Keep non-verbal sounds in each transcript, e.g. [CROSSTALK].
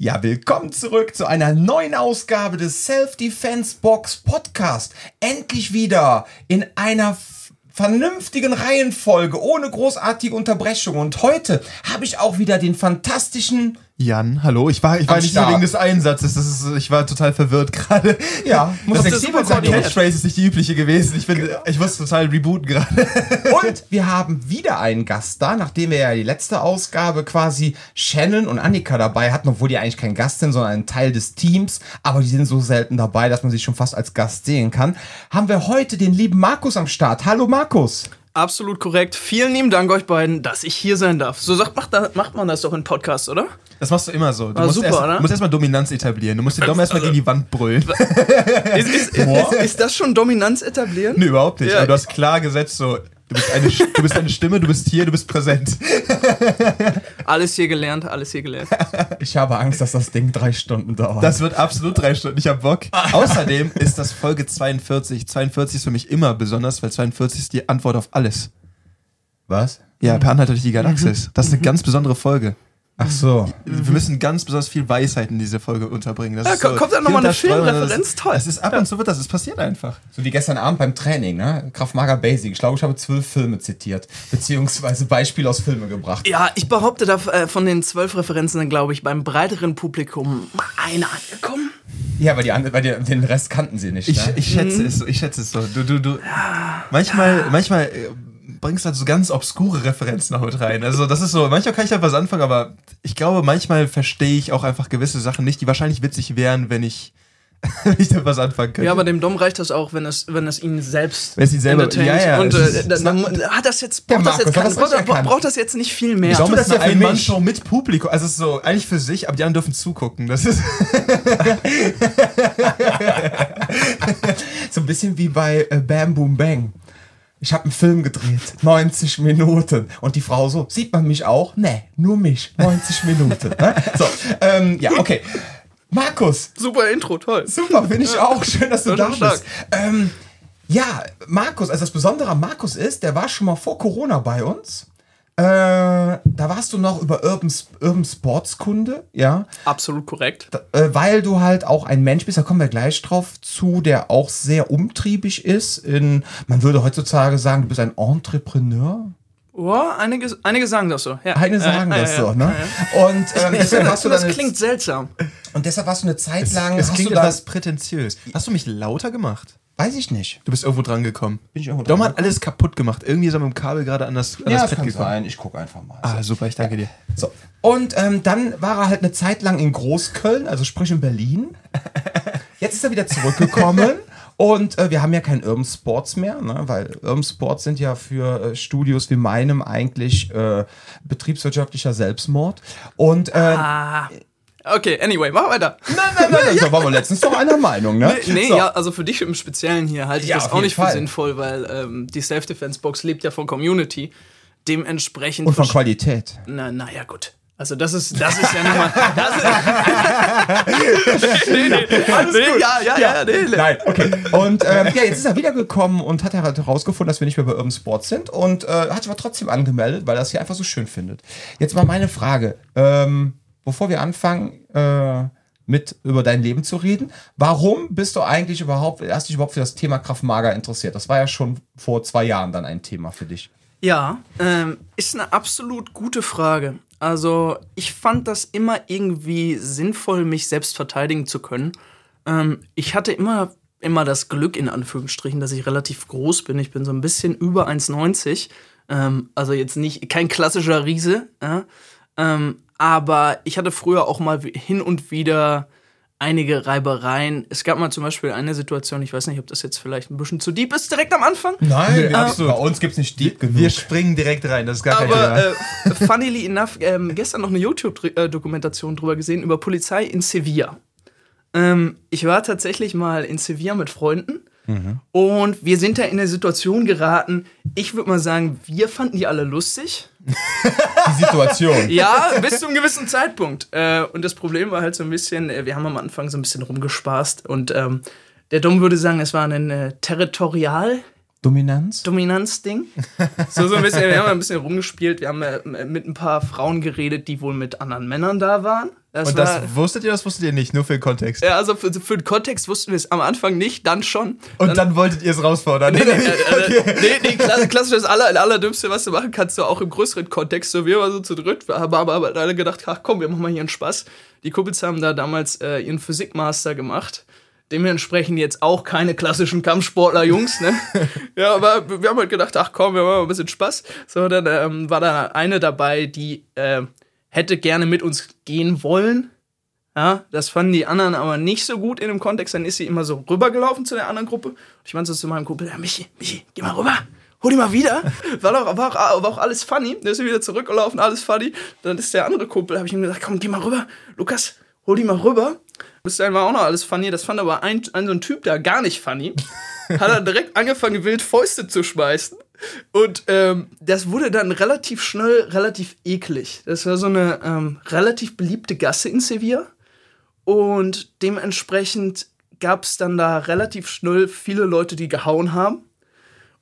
Ja, willkommen zurück zu einer neuen Ausgabe des Self-Defense Box Podcast. Endlich wieder in einer vernünftigen Reihenfolge, ohne großartige Unterbrechung. Und heute habe ich auch wieder den fantastischen Jan, hallo. Ich war, ich war nicht nur wegen des Einsatzes. Das ist, ich war total verwirrt [LAUGHS] gerade. Ja, muss das flexibel sein. Die Catchphrase ist nicht die übliche gewesen. Ich, bin, genau. ich muss total rebooten gerade. [LAUGHS] Und wir haben wieder einen Gast da, nachdem wir ja die letzte Ausgabe quasi Shannon und Annika dabei hatten, obwohl die eigentlich kein Gast sind, sondern ein Teil des Teams. Aber die sind so selten dabei, dass man sich schon fast als Gast sehen kann. Haben wir heute den lieben Markus am Start. Hallo Markus. Absolut korrekt. Vielen lieben Dank euch beiden, dass ich hier sein darf. So sagt, macht, macht man das doch in Podcasts, oder? Das machst du immer so. Du ah, musst super, erst, oder? Musst erstmal Dominanz etablieren. Du musst den Dom erstmal also, gegen die Wand brüllen. [LAUGHS] Ist, ist, ist, ist, das schon Dominanz etablieren? Nee, überhaupt nicht. Ja. Aber du hast klar gesetzt, so, Du bist, eine, du bist eine Stimme, du bist hier, du bist präsent. [LAUGHS] Alles hier gelernt, alles hier gelernt. Ich habe Angst, dass das Ding drei Stunden dauert. Das wird absolut drei Stunden, ich habe Bock. [LAUGHS] Außerdem ist das Folge 42. 42 ist für mich immer besonders, weil 42 ist die Antwort auf alles. Was? Ja, per Anhalt durch die Galaxis. Das ist eine ganz besondere Folge. Ach so. Wir müssen ganz besonders viel Weisheit in diese Folge unterbringen. Das ja, so, kommt dann nochmal eine Filmreferenz, toll. Es ist ab und zu wird das, es passiert einfach. So wie gestern Abend beim Training, ne? Kraft Mager Basic. Ich glaube, ich habe zwölf Filme zitiert, beziehungsweise Beispiele aus Filmen gebracht. Ja, ich behaupte da äh, von den zwölf Referenzen dann, glaube ich, beim breiteren Publikum eine angekommen. Ja, weil, die, weil die, den Rest kannten sie nicht. Ich, ne? ich schätze mhm. es so, ich schätze es so. Du, du, du. Ja. Manchmal, manchmal äh, bringst halt so ganz obskure Referenzen noch mit rein. Also das ist so, manchmal kann ich halt was anfangen, aber ich glaube, manchmal verstehe ich auch einfach gewisse Sachen nicht, die wahrscheinlich witzig wären, wenn ich [LAUGHS] ich da was anfangen könnte. Ja, aber dem Dom reicht das auch, wenn es, wenn es ihn selbst wenn es ihn selber ja, ja, und äh, dann, hat das jetzt braucht, das jetzt kein, braucht, braucht das jetzt nicht viel mehr. Dom ist ja ein Mann schon mit Publikum, also es ist so eigentlich für sich, aber die anderen dürfen zugucken. Das ist [LAUGHS] [LAUGHS] so ein bisschen wie bei äh, Bam Boom Bang ich habe einen Film gedreht, 90 Minuten. Und die Frau so, sieht man mich auch? Nee, nur mich, 90 Minuten. Ne? So, ähm, ja, okay. Markus. Super Intro, toll. Super, finde ich auch. Schön, dass du da bist. Ähm, ja, Markus, also das Besondere an Markus ist, der war schon mal vor Corona bei uns. Äh, da warst du noch über Urban, Urban Sports Kunde, ja. Absolut korrekt. Da, äh, weil du halt auch ein Mensch bist, da kommen wir gleich drauf zu, der auch sehr umtriebig ist. In, man würde heutzutage sagen, du bist ein Entrepreneur. Oh, einige, einige sagen das so. Ja. Einige sagen äh, das äh, so, ne? Und ähm, [LAUGHS] deshalb hast du das klingt seltsam. Und deshalb warst du eine Zeit lang. Es, es klingt etwas prätentiös. Hast du mich lauter gemacht? Weiß ich nicht. Du bist irgendwo dran gekommen. Bin ich irgendwo dran Dom hat alles kaputt gemacht. Irgendwie ist er mit dem Kabel gerade an das, an ja, das Pad gekommen. Sein. Ich gucke einfach mal. Ah, super, ich danke dir. So. Und ähm, dann war er halt eine Zeit lang in Großköln, also sprich in Berlin. [LAUGHS] Jetzt ist er wieder zurückgekommen. Und äh, wir haben ja kein Urban Sports mehr, ne? weil Urban Sports sind ja für äh, Studios wie meinem eigentlich äh, betriebswirtschaftlicher Selbstmord. Und äh, ah. Okay, anyway, mach weiter. Nein, nein, nein, [LAUGHS] da waren wir letztens doch einer Meinung, ne? Nee, nee so. ja, also für dich im Speziellen hier halte ich ja, das auch nicht Fall. für sinnvoll, weil ähm, die Self-Defense-Box lebt ja von Community. Dementsprechend. Und von Qualität. Na, naja, gut. Also das ist, das ist ja nochmal. [LAUGHS] nee, nee, Alles gut. Ja, ja, ja, nee, nee. Nein, okay. Und ähm, ja, jetzt ist er wiedergekommen und hat herausgefunden, dass wir nicht mehr bei Urban Sports sind und äh, hat sich aber trotzdem angemeldet, weil er es hier einfach so schön findet. Jetzt mal meine Frage. Ähm, bevor wir anfangen, äh, mit über dein Leben zu reden. Warum bist du eigentlich überhaupt, erst dich überhaupt für das Thema Kraftmager interessiert? Das war ja schon vor zwei Jahren dann ein Thema für dich. Ja, ähm, ist eine absolut gute Frage. Also ich fand das immer irgendwie sinnvoll, mich selbst verteidigen zu können. Ähm, ich hatte immer, immer das Glück, in Anführungsstrichen, dass ich relativ groß bin. Ich bin so ein bisschen über 1,90. Ähm, also jetzt nicht kein klassischer Riese. Ja? Ähm, aber ich hatte früher auch mal hin und wieder einige Reibereien. Es gab mal zum Beispiel eine Situation, ich weiß nicht, ob das jetzt vielleicht ein bisschen zu deep ist, direkt am Anfang. Nein, nee, äh, bei uns gibt es nicht deep genug. Wir springen direkt rein, das ist gar kein Thema. Äh, funnily enough, ähm, gestern noch eine YouTube-Dokumentation drüber gesehen, über Polizei in Sevilla. Ähm, ich war tatsächlich mal in Sevilla mit Freunden mhm. und wir sind da in eine Situation geraten, ich würde mal sagen, wir fanden die alle lustig. Die Situation. [LAUGHS] ja, bis zu einem gewissen Zeitpunkt. Äh, und das Problem war halt so ein bisschen, äh, wir haben am Anfang so ein bisschen rumgespaßt und ähm, der Dumm würde sagen, es war ein äh, Territorial. Dominanz? Dominanzding. [LAUGHS] So, so ein bisschen, wir haben ein bisschen rumgespielt. Wir haben äh, mit ein paar Frauen geredet, die wohl mit anderen Männern da waren. Das und das war, wusstet ihr, das wusstet ihr nicht, nur für den Kontext? Ja, also für, für den Kontext wussten wir es am Anfang nicht, dann schon. Und dann, dann wolltet ihr es rausfordern? Nee, nee, äh, [LAUGHS] okay. nee, nee klassisch, klassisch das aller, Allerdümmste, was du machen kannst, du auch im größeren Kontext. So, wir waren so zu dritt, wir haben aber, aber alle gedacht, ach komm, wir machen mal hier einen Spaß. Die Kumpels haben da damals äh, ihren Physikmaster gemacht dementsprechend jetzt auch keine klassischen Kampfsportler-Jungs, ne? [LAUGHS] ja, aber wir haben halt gedacht, ach komm, wir machen mal ein bisschen Spaß. So, dann ähm, war da eine dabei, die äh, hätte gerne mit uns gehen wollen. Ja, das fanden die anderen aber nicht so gut in dem Kontext. Dann ist sie immer so rübergelaufen zu der anderen Gruppe. Und ich meinte so zu meinem Kumpel, ja, Michi, Michi, geh mal rüber. Hol die mal wieder. [LAUGHS] War, doch, war, auch, war auch alles funny. Dann ist sie wieder zurückgelaufen, alles funny. Dann ist der andere Kumpel, habe ich ihm gesagt, komm, geh mal rüber. Lukas, hol die mal rüber. Dahin war auch noch alles funny. Das fand aber ein, ein so ein Typ da gar nicht funny. [LAUGHS] Hat er direkt angefangen, wild Fäuste zu schmeißen. Und ähm, das wurde dann relativ schnell relativ eklig. Das war so eine ähm, relativ beliebte Gasse in Sevilla. Und dementsprechend gab es dann da relativ schnell viele Leute, die gehauen haben.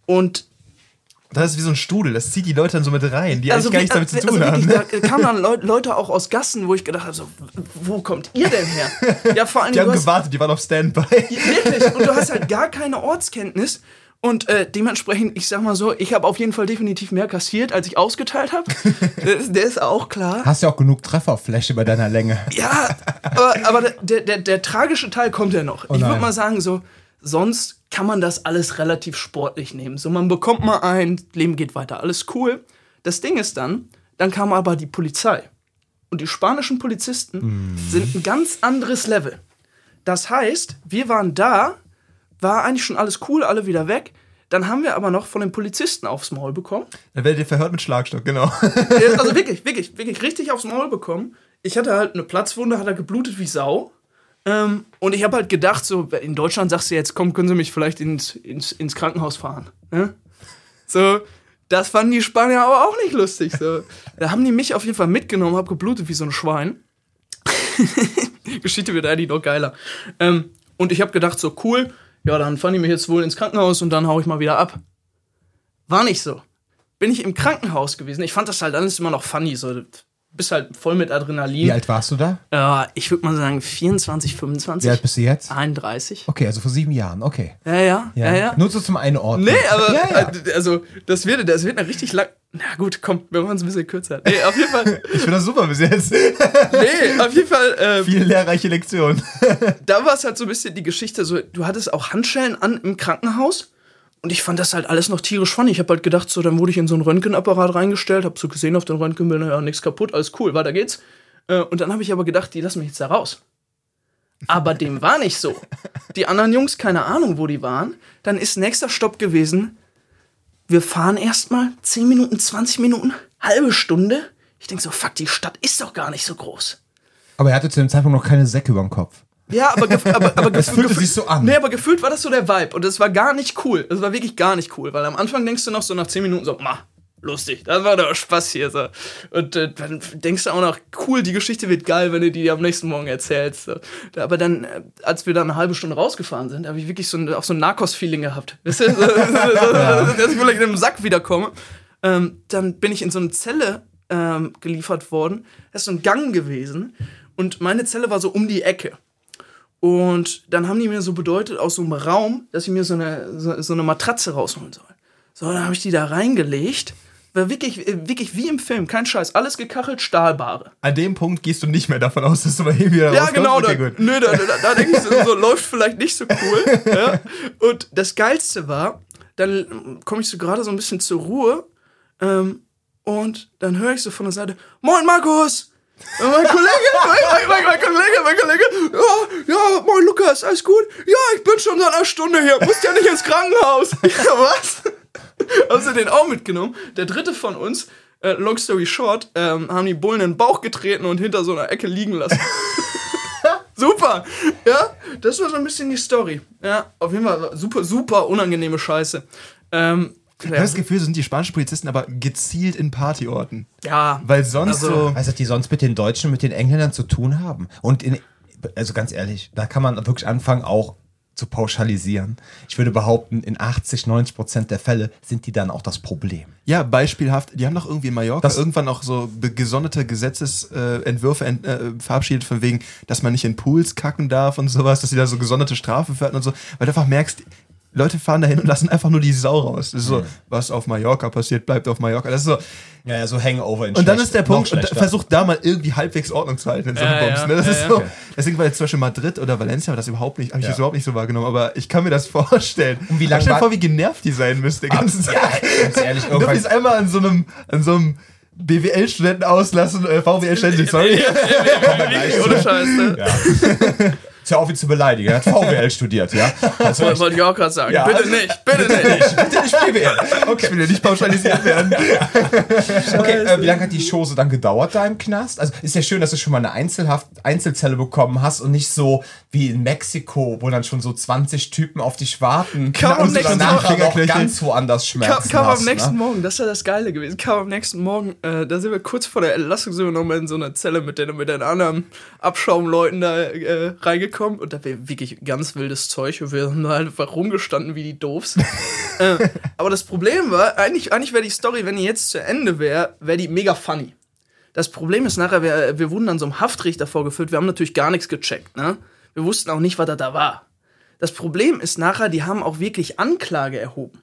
Und das ist wie so ein Strudel, das zieht die Leute dann so mit rein, die also eigentlich gar nichts damit zu also tun also haben. Da kamen dann Leute, Leute auch aus Gassen, wo ich gedacht habe, so, wo kommt ihr denn her? Ja, vor allem, die haben gewartet, die waren auf Standby. Wirklich, und du hast halt gar keine Ortskenntnis. Und äh, dementsprechend, ich sag mal so, ich habe auf jeden Fall definitiv mehr kassiert, als ich ausgeteilt habe. [LAUGHS] der ist auch klar. Hast ja auch genug Trefferfläche bei deiner Länge. Ja, aber, aber der, der, der, tragische Teil kommt ja noch. Oh ich würde mal sagen, so, sonst kann man das alles relativ sportlich nehmen. So, man bekommt mal ein, Leben geht weiter, alles cool. Das Ding ist dann, dann kam aber die Polizei. Und die spanischen Polizisten mm. sind ein ganz anderes Level. Das heißt, wir waren da, war eigentlich schon alles cool, alle wieder weg. Dann haben wir aber noch von den Polizisten aufs Maul bekommen. Dann werdet ihr verhört mit Schlagstock, genau. also wirklich, wirklich, wirklich richtig aufs Maul bekommen. Ich hatte halt eine Platzwunde, hat er geblutet wie Sau. Ähm, und ich habe halt gedacht, so in Deutschland sagst du jetzt, komm, können Sie mich vielleicht ins, ins, ins Krankenhaus fahren. Ne? So, das fanden die Spanier aber auch nicht lustig. So. [LAUGHS] Da haben die mich auf jeden Fall mitgenommen, hab geblutet wie so ein Schwein. [LAUGHS] Geschichte wird eigentlich noch geiler. Ähm, und ich habe gedacht, so cool, ja, dann fahren die mich jetzt wohl ins Krankenhaus und dann hau ich mal wieder ab. War nicht so. Bin ich im Krankenhaus gewesen. Ich fand das halt alles immer noch funny. So, bist halt voll mit Adrenalin. Wie alt warst du da? Ja, ich würde mal sagen 24, 25. Wie alt bist du jetzt? 31. Okay, also vor sieben Jahren, okay. Ja, ja, ja, ja. ja. Nur so zum Einordnen. Nee, aber ja, ja. Äh, also das wird, das wird eine richtig lang. Na gut, komm, wir machen es ein bisschen kürzer. Nee, auf jeden Fall. [LAUGHS] ich finde das super bis jetzt. [LAUGHS] nee, auf jeden Fall. Ähm, Viele lehrreiche Lektionen. da war es halt so ein bisschen die Geschichte, so, du hattest auch Handschellen an im Krankenhaus. Und ich fand das halt alles noch tierisch funny. Ich habe halt gedacht, so, dann wurde ich in so einen Röntgenapparat reingestellt, habe so gesehen auf den Röntgenbildern, ja, nichts kaputt, alles cool, weiter geht's. Äh, und dann habe ich aber gedacht, die lassen mich jetzt da raus. Aber dem [LAUGHS] war nicht so. Die anderen Jungs, keine Ahnung, wo die waren. Dann ist nächster Stopp gewesen. Wir fahren erstmal 10 Minuten, 20 Minuten, halbe Stunde. Ich denke so, fuck, die Stadt ist doch gar nicht so groß. Aber er hatte zu dem Zeitpunkt noch keine Säcke über dem Kopf. Ja, aber, aber, aber [LAUGHS] das fühlte sich so an. Nee, aber gefühlt war das so der Vibe. Und das war gar nicht cool. Das war wirklich gar nicht cool. Weil am Anfang denkst du noch so nach 10 Minuten so, ma, lustig, das war doch Spaß hier. So. Und äh, dann denkst du auch noch, cool, die Geschichte wird geil, wenn du die am nächsten Morgen erzählst. So. Aber dann, äh, als wir dann eine halbe Stunde rausgefahren sind, habe ich wirklich so ein, auch so ein Narcos-Feeling gehabt. Weißt du? so, [LAUGHS] so, dass ich vielleicht in einem Sack wiederkomme. Ähm, dann bin ich in so eine Zelle ähm, geliefert worden. Das ist so ein Gang gewesen. Und meine Zelle war so um die Ecke. Und dann haben die mir so bedeutet aus so einem Raum, dass ich mir so eine, so, so eine Matratze rausholen soll. So, dann habe ich die da reingelegt. War wirklich, wirklich wie im Film, kein Scheiß, alles gekachelt, Stahlbare. An dem Punkt gehst du nicht mehr davon aus, dass du mal hier wieder Ja, genau, okay, da, nö, da, da, da denke ich so, so, läuft vielleicht nicht so cool. ja. Und das Geilste war, dann komme ich so gerade so ein bisschen zur Ruhe ähm, und dann höre ich so von der Seite, Moin Markus! Mein Kollege, mein, mein, mein, Kollege, mein Kollege, ja, ja, moin Lukas, alles gut? Ja, ich bin schon seit einer Stunde hier, musst ja nicht ins Krankenhaus. [LAUGHS] Ja, was? haben sie den auch mitgenommen? Der dritte von uns, äh, long story short, ähm, haben die Bullen in den Bauch getreten und hinter so einer Ecke liegen lassen. [LAUGHS] super, ja, das war so ein bisschen die Story. Ja, auf jeden Fall super, super unangenehme Scheiße. Ähm, ich habe das Gefühl, so sind die spanischen Polizisten aber gezielt in Partyorten. Ja. Weil sonst also, so. Weißt du, die sonst mit den Deutschen, mit den Engländern zu tun haben. Und in, also ganz ehrlich, da kann man wirklich anfangen, auch zu pauschalisieren. Ich würde behaupten, in 80, 90 Prozent der Fälle sind die dann auch das Problem. Ja, beispielhaft, die haben doch irgendwie in Mallorca Das- irgendwann auch so gesonderte Gesetzesentwürfe äh, äh, verabschiedet, von wegen, dass man nicht in Pools kacken darf und sowas, dass sie da so gesonderte Strafen hatten und so, weil du einfach merkst, Leute fahren dahin und lassen einfach nur die Sau raus. Das ist so, was auf Mallorca passiert, bleibt auf Mallorca. Das ist so, Ja, ja so Hangover in und dann ist der Punkt, versucht da mal irgendwie halbwegs Ordnung zu halten in so einem Ja, Bums. Ne? Das ja, ist ja. so, Okay. deswegen war jetzt zum Beispiel Madrid oder Valencia, das überhaupt nicht, habe ich das überhaupt nicht so wahrgenommen, aber ich kann mir das vorstellen. Und wie lang Stell dir vor, wie genervt die sein müsste, den ganzen Tag. Ganz ehrlich, Du irgendwann, jetzt einmal an so einem, an so einem BWL-Studenten auslassen, äh, VWL-Studenten, sorry. Ohne Scheiß, ne? ja. Ist ja auch wie zu beleidigen. Er hat VWL studiert, ja. Also Wollte wollte ich auch gerade sagen. Ja, bitte also- nicht, bitte nicht. bitte nicht BWL. Ich will ja nicht pauschalisiert werden. [LAUGHS] Okay, äh, wie lange hat die Chose dann gedauert da im Knast? Also ist ja schön, dass du schon mal eine Einzelhaft Einzelzelle bekommen hast und nicht so wie in Mexiko, wo dann schon so 20 Typen auf dich warten Kam am und du nächsten Fingerknöchel. ganz woanders Kam, Schmerzen kam hast. am nächsten ne? Morgen, das ist ja das Geile gewesen. Kam am nächsten Morgen, äh, da sind wir kurz vor der Entlassung, sind wir nochmal in so einer Zelle mit den, mit den anderen Abschaumleuten da äh, reingekommen und da wäre wirklich ganz wildes Zeug und wir haben da halt einfach rumgestanden wie die Doofs. [LAUGHS] äh, aber das Problem war, eigentlich, eigentlich wäre die Story, wenn die jetzt zu Ende wäre, wäre die mega funny. Das Problem ist nachher, wir, wir wurden dann so einem Haftrichter vorgeführt, wir haben natürlich gar nichts gecheckt, ne? Wir wussten auch nicht, was da da war. Das Problem ist nachher, die haben auch wirklich Anklage erhoben.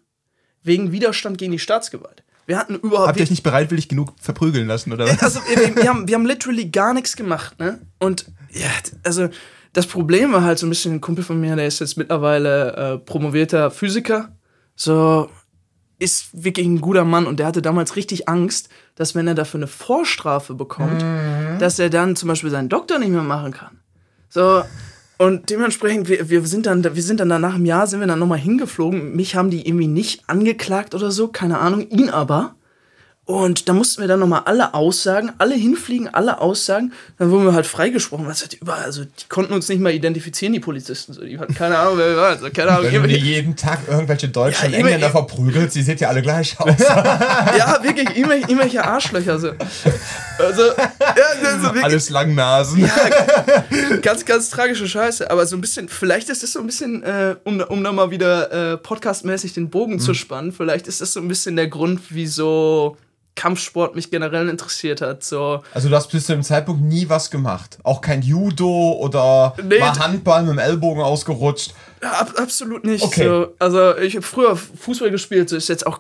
Wegen Widerstand gegen die Staatsgewalt. Wir hatten überhaupt. Habt ihr euch nicht bereitwillig genug verprügeln lassen, oder was? also, wir, wir, haben, wir haben literally gar nichts gemacht, ne? Und ja, also das Problem war halt so ein bisschen ein Kumpel von mir, der ist jetzt mittlerweile äh, promovierter Physiker. So ist wirklich ein guter Mann und der hatte damals richtig Angst, dass wenn er dafür eine Vorstrafe bekommt, dass er dann zum Beispiel seinen Doktor nicht mehr machen kann. So, und dementsprechend, wir, wir, sind dann, wir sind dann danach im Jahr, sind wir dann nochmal hingeflogen. Mich haben die irgendwie nicht angeklagt oder so, keine Ahnung, ihn aber. Und da mussten wir dann nochmal alle Aussagen, alle hinfliegen, alle Aussagen. Dann wurden wir halt freigesprochen. Was hat überall, also die konnten uns nicht mal identifizieren, die Polizisten. So, die hatten keine Ahnung, wer wir waren. Also, keine Ahnung, Wenn irgendwelche- jeden Tag irgendwelche Deutschen Ja, und Engländer verprügelt, sie sehen ja alle gleich aus. [LAUGHS] ja, wirklich, irgendwelche, irgendwelche Arschlöcher. So. Also, ja, so wirklich, Alles Langnasen. ganz, ganz tragische Scheiße. Aber so ein bisschen, vielleicht ist das so ein bisschen, äh, um, um da mal wieder äh, podcastmäßig den Bogen zu spannen, vielleicht ist das so ein bisschen der Grund, wieso Kampfsport mich generell interessiert hat. So, Also du hast bis zu dem Zeitpunkt nie was gemacht. Auch kein Judo oder Nee, mal Handball mit dem Ellbogen ausgerutscht. Ab, absolut nicht. Okay. So, also ich habe früher Fußball gespielt, so ist jetzt auch.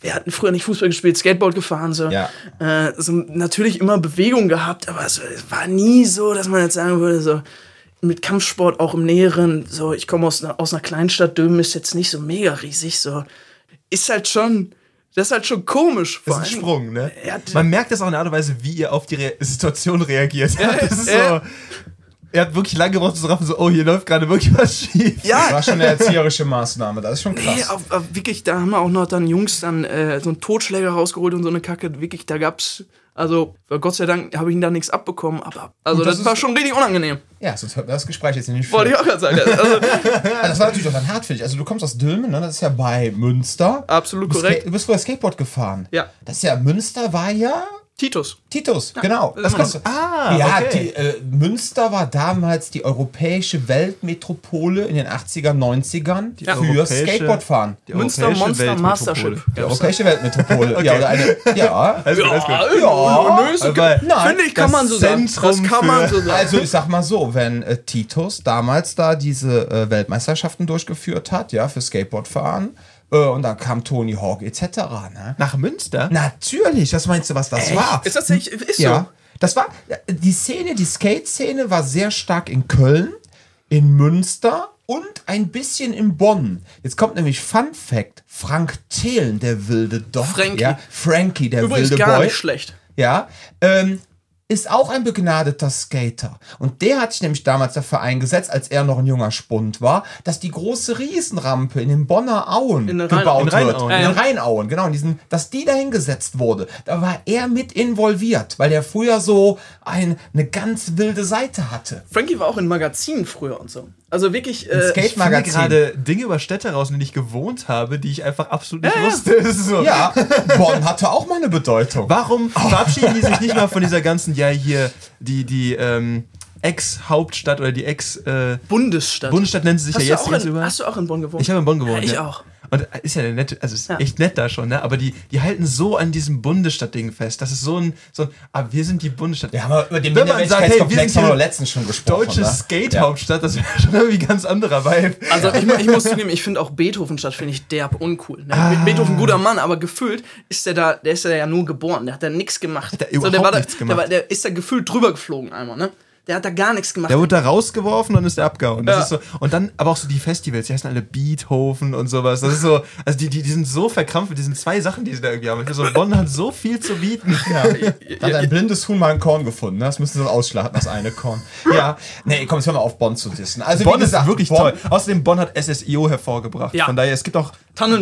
Wir hatten früher nicht Fußball gespielt, Skateboard gefahren, so. Ja. Äh, so natürlich immer Bewegung gehabt, aber es, es war nie so, dass man jetzt sagen würde, so mit Kampfsport auch im Näheren, so ich komme aus einer, aus einer Kleinstadt, Dömen ist jetzt nicht so mega riesig, so. Ist halt schon, das ist halt schon komisch. Das vor ist ein allem- Sprung, ne? Ja, Man merkt das auch in der Art und Weise, wie ihr auf die Re Situation reagiert. das ist so. ja. Er hat wirklich lange gebraucht, um zu raffen, so, oh, hier läuft gerade wirklich was schief. Das Ja, war schon eine erzieherische Maßnahme. Das ist schon krass. Nee, auf, auf, wirklich, da haben wir auch noch dann Jungs dann äh, so einen Totschläger rausgeholt und so eine Kacke. Wirklich, da gab's, also Gott sei Dank habe ich ihn da nichts abbekommen, aber also das, das war schon richtig unangenehm. Ja, sonst hört das Gespräch jetzt nicht Wollte ich auch gerade sagen. Also, [LAUGHS] Also das war natürlich auch dann hart für dich. Also du kommst aus Dülmen, ne? das ist ja bei Münster. absolut Du korrekt. Du bist früher Skateboard gefahren. Ja. Das ist ja, Münster war ja Titus. Titus, genau. das kannst ist- du- Ah, ja, okay. die, äh, Münster war damals die europäische Weltmetropole in den 80er, 90ern Ja. für Skateboardfahren. Die Münster europäische Monster Weltmetropole. Mastership. Die europäische Weltmetropole. [LAUGHS] Ja, oder eine. Ja. [LAUGHS] Gut. ja, ist okay. Aber Nein, Finde ich, kann das man so sagen. Das Zentrum kann man so sagen. Also ich sag mal so, wenn äh, Titus damals da diese äh, Weltmeisterschaften durchgeführt hat, ja, für Skateboardfahren, und dann kam Tony Hawk etc. Ne? Nach Münster? Natürlich, was meinst du, was das war? ist das nicht, ist Ja, so. das war die Szene, die Skate-Szene war sehr stark in Köln, in Münster und ein bisschen in Bonn. Jetzt kommt nämlich Fun Fact: Frank Thelen, der wilde Doch, Frankie. ja, Frankie, der Übrigens wilde gar Boy, nicht schlecht. ja, ähm, ist auch ein begnadeter Skater. Und der hat sich nämlich damals dafür eingesetzt, als er noch ein junger Spund war, dass die große Riesenrampe in den Bonner Auen In den Rhein- gebaut in wird. Rheinauen. In den. Rheinauen, genau. In diesen, dass die dahingesetzt wurde. Da war er mit involviert, weil er früher so ein, eine ganz wilde Seite hatte. Frankie war auch in Magazinen früher und so. Also wirklich. Äh, Skate- Ich finde Magazin. gerade Dinge über Städte raus, in denen ich gewohnt habe, die ich einfach absolut nicht Ja, ja. wusste. Ist [LAUGHS] so. Ja, Bonn hatte auch mal eine Bedeutung. Warum verabschieden die sich nicht mal von dieser ganzen, ja, hier, die, die, ähm, Ex-Hauptstadt oder die Ex- äh, Bundesstadt. Nennt sie sich hast, ja jetzt auch in, überall. hast du auch in Bonn gewohnt? Ich habe in Bonn gewohnt. Ja, ich ja. auch. Und ist ja nett, also ist Ja. echt nett da schon, ne? Aber die, die halten so an diesem Bundesstadt-Ding fest. Das ist so ein, so ein, aber wir sind die Bundesstadt. Ja, aber über den Wenn man sagt, hey, wir sind letztens schon gesprochen. Deutsche ne? Skate-Hauptstadt, das wäre schon irgendwie ein ganz anderer Vibe. Also ich, ich muss zugeben, ich finde auch Beethovenstadt finde ich derb uncool. Ne? Ah. Beethoven guter Mann, aber gefühlt ist der da, der ist ja nur geboren, der hat da nichts gemacht. Hat der der, überhaupt war da, nichts Der, gemacht. war, der ist da gefühlt drüber geflogen einmal, ne? Der hat da gar nichts gemacht. Der wurde da rausgeworfen und ist der abgehauen. Das Ja. ist so, und dann aber auch so die Festivals, die heißen alle Beethoven und sowas. Das ist so, also die, die, die sind so verkrampft mit diesen zwei Sachen, die sie da irgendwie haben. Ich so, Bonn hat so viel zu bieten. [LAUGHS] Ja. Da hat ein blindes Huhn mal ein Korn gefunden. ne? Das müssen sie ausschlachten, das eine Korn. Ja, nee, komm, jetzt hör mal auf, Bonn zu dissen. Also, Bonn gesagt, ist wirklich Bonn- toll. Außerdem, Bonn hat SSIO hervorgebracht. Ja. Von daher, es gibt auch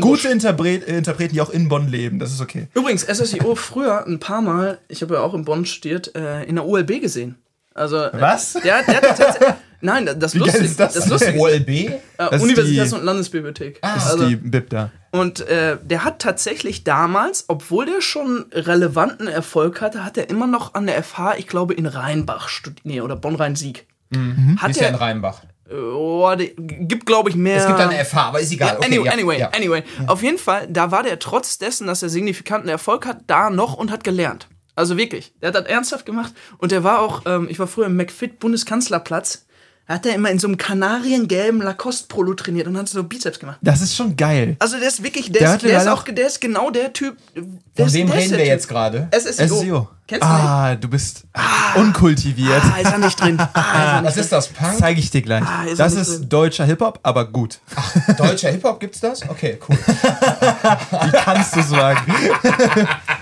gute Interpret äh, Interpreten, die auch in Bonn leben. Das ist okay. Übrigens, SSIO früher ein paar Mal, ich habe ja auch in Bonn studiert, äh, in der OLB gesehen. Also, äh, Was? Der, der hat tatsächlich. [LAUGHS] Nein, das geil lustig, ist das das lustig. OLB? Äh, Das Universitäts- und Landesbibliothek. Das Also, ist die BIP da. Und äh, der hat tatsächlich damals, obwohl der schon relevanten Erfolg hatte, hat er immer noch an der FH, ich glaube in Rheinbach studiert, nee, oder Bonn-Rhein-Sieg. Die Hat ist ja in er, Rheinbach. oh, die, gibt glaube ich mehr. Es gibt eine FH, aber ist egal. Ja, Okay, anyway, ja, anyway, ja. anyway. Auf jeden Fall, da war der trotz dessen, dass er signifikanten Erfolg hat, da noch und hat gelernt. Also wirklich, der hat das ernsthaft gemacht und der war auch, ähm, ich war früher im McFit Bundeskanzlerplatz, da hat er immer in so einem kanariengelben Lacoste-Polo trainiert und hat so Bizeps gemacht. Das ist schon geil. Also der ist wirklich, Der der, ist, der ist auch, der ist genau der Typ. Der Von wem reden wir jetzt gerade? SSIO. SSIO. Kennst du? Ah, du bist unkultiviert. Ah, ist er nicht drin. [LAUGHS] Ah, ist er nicht Was ist das? Punk? Zeige ich dir gleich. Ah, ist das nicht ist drin. deutscher Hip-Hop, aber gut. Deutscher Hip-Hop gibt's das? Okay, cool. [LAUGHS] Wie kannst du sagen?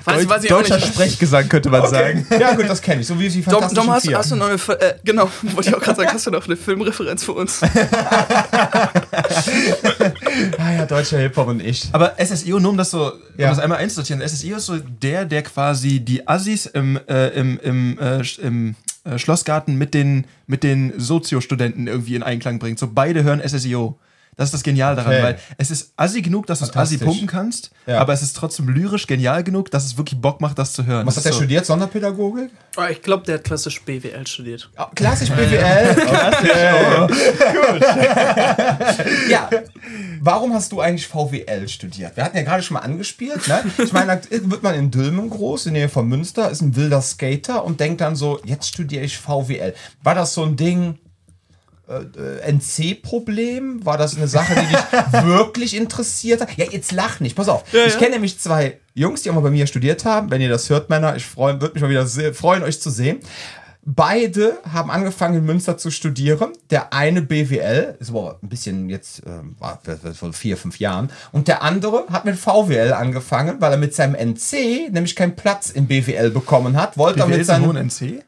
Weiß, weiß ich auch Deutscher nicht. Sprechgesang könnte man sagen. Ja, gut, das kenne ich. So wie die Dom, Dom hast, hast du noch eine, äh, genau, [LAUGHS] wollte ich auch gerade sagen, hast du noch eine Filmreferenz für uns? ah ja, deutscher Hip-Hop und ich. Aber SSIO, nur um das so, um Ja. das einmal einzusortieren, SSIO ist so der, der quasi die Assis im, äh, im, im, äh, im äh, Schlossgarten mit den, mit den Soziostudenten irgendwie in Einklang bringt. So beide hören SSIO. Das ist das Genial daran, Okay. weil es ist assi genug, dass du es assi pumpen kannst, Ja. aber es ist trotzdem lyrisch genial genug, dass es wirklich Bock macht, das zu hören. Was Das hat der ist so- studiert? Sonderpädagogik? Oh, ich glaube, der hat klassisch BWL studiert. Ja, klassisch BWL. Gut. [LAUGHS] ja. Warum hast du eigentlich VWL studiert? Wir hatten ja gerade schon mal angespielt. Ne? Ich meine, da wird man in Dülmen groß, in der Nähe von Münster, ist ein wilder Skater und denkt dann so, jetzt studiere ich VWL. War das so ein Ding, NC-Problem? War das eine Sache, die dich [LAUGHS] wirklich interessiert hat? Ja, jetzt lach nicht, pass auf. ich ja. kenne nämlich zwei Jungs, die auch mal bei mir studiert haben. Wenn ihr das hört, Männer, ich würde mich mal wieder freuen, euch zu sehen. Beide haben angefangen in Münster zu studieren. Der eine BWL, ist aber ein bisschen jetzt, ähm, war vor vier, fünf Jahren. Und der andere hat mit VWL angefangen, weil er mit seinem NC nämlich keinen Platz in BWL bekommen hat. Wollte er BWL mit ist ein seinem NC?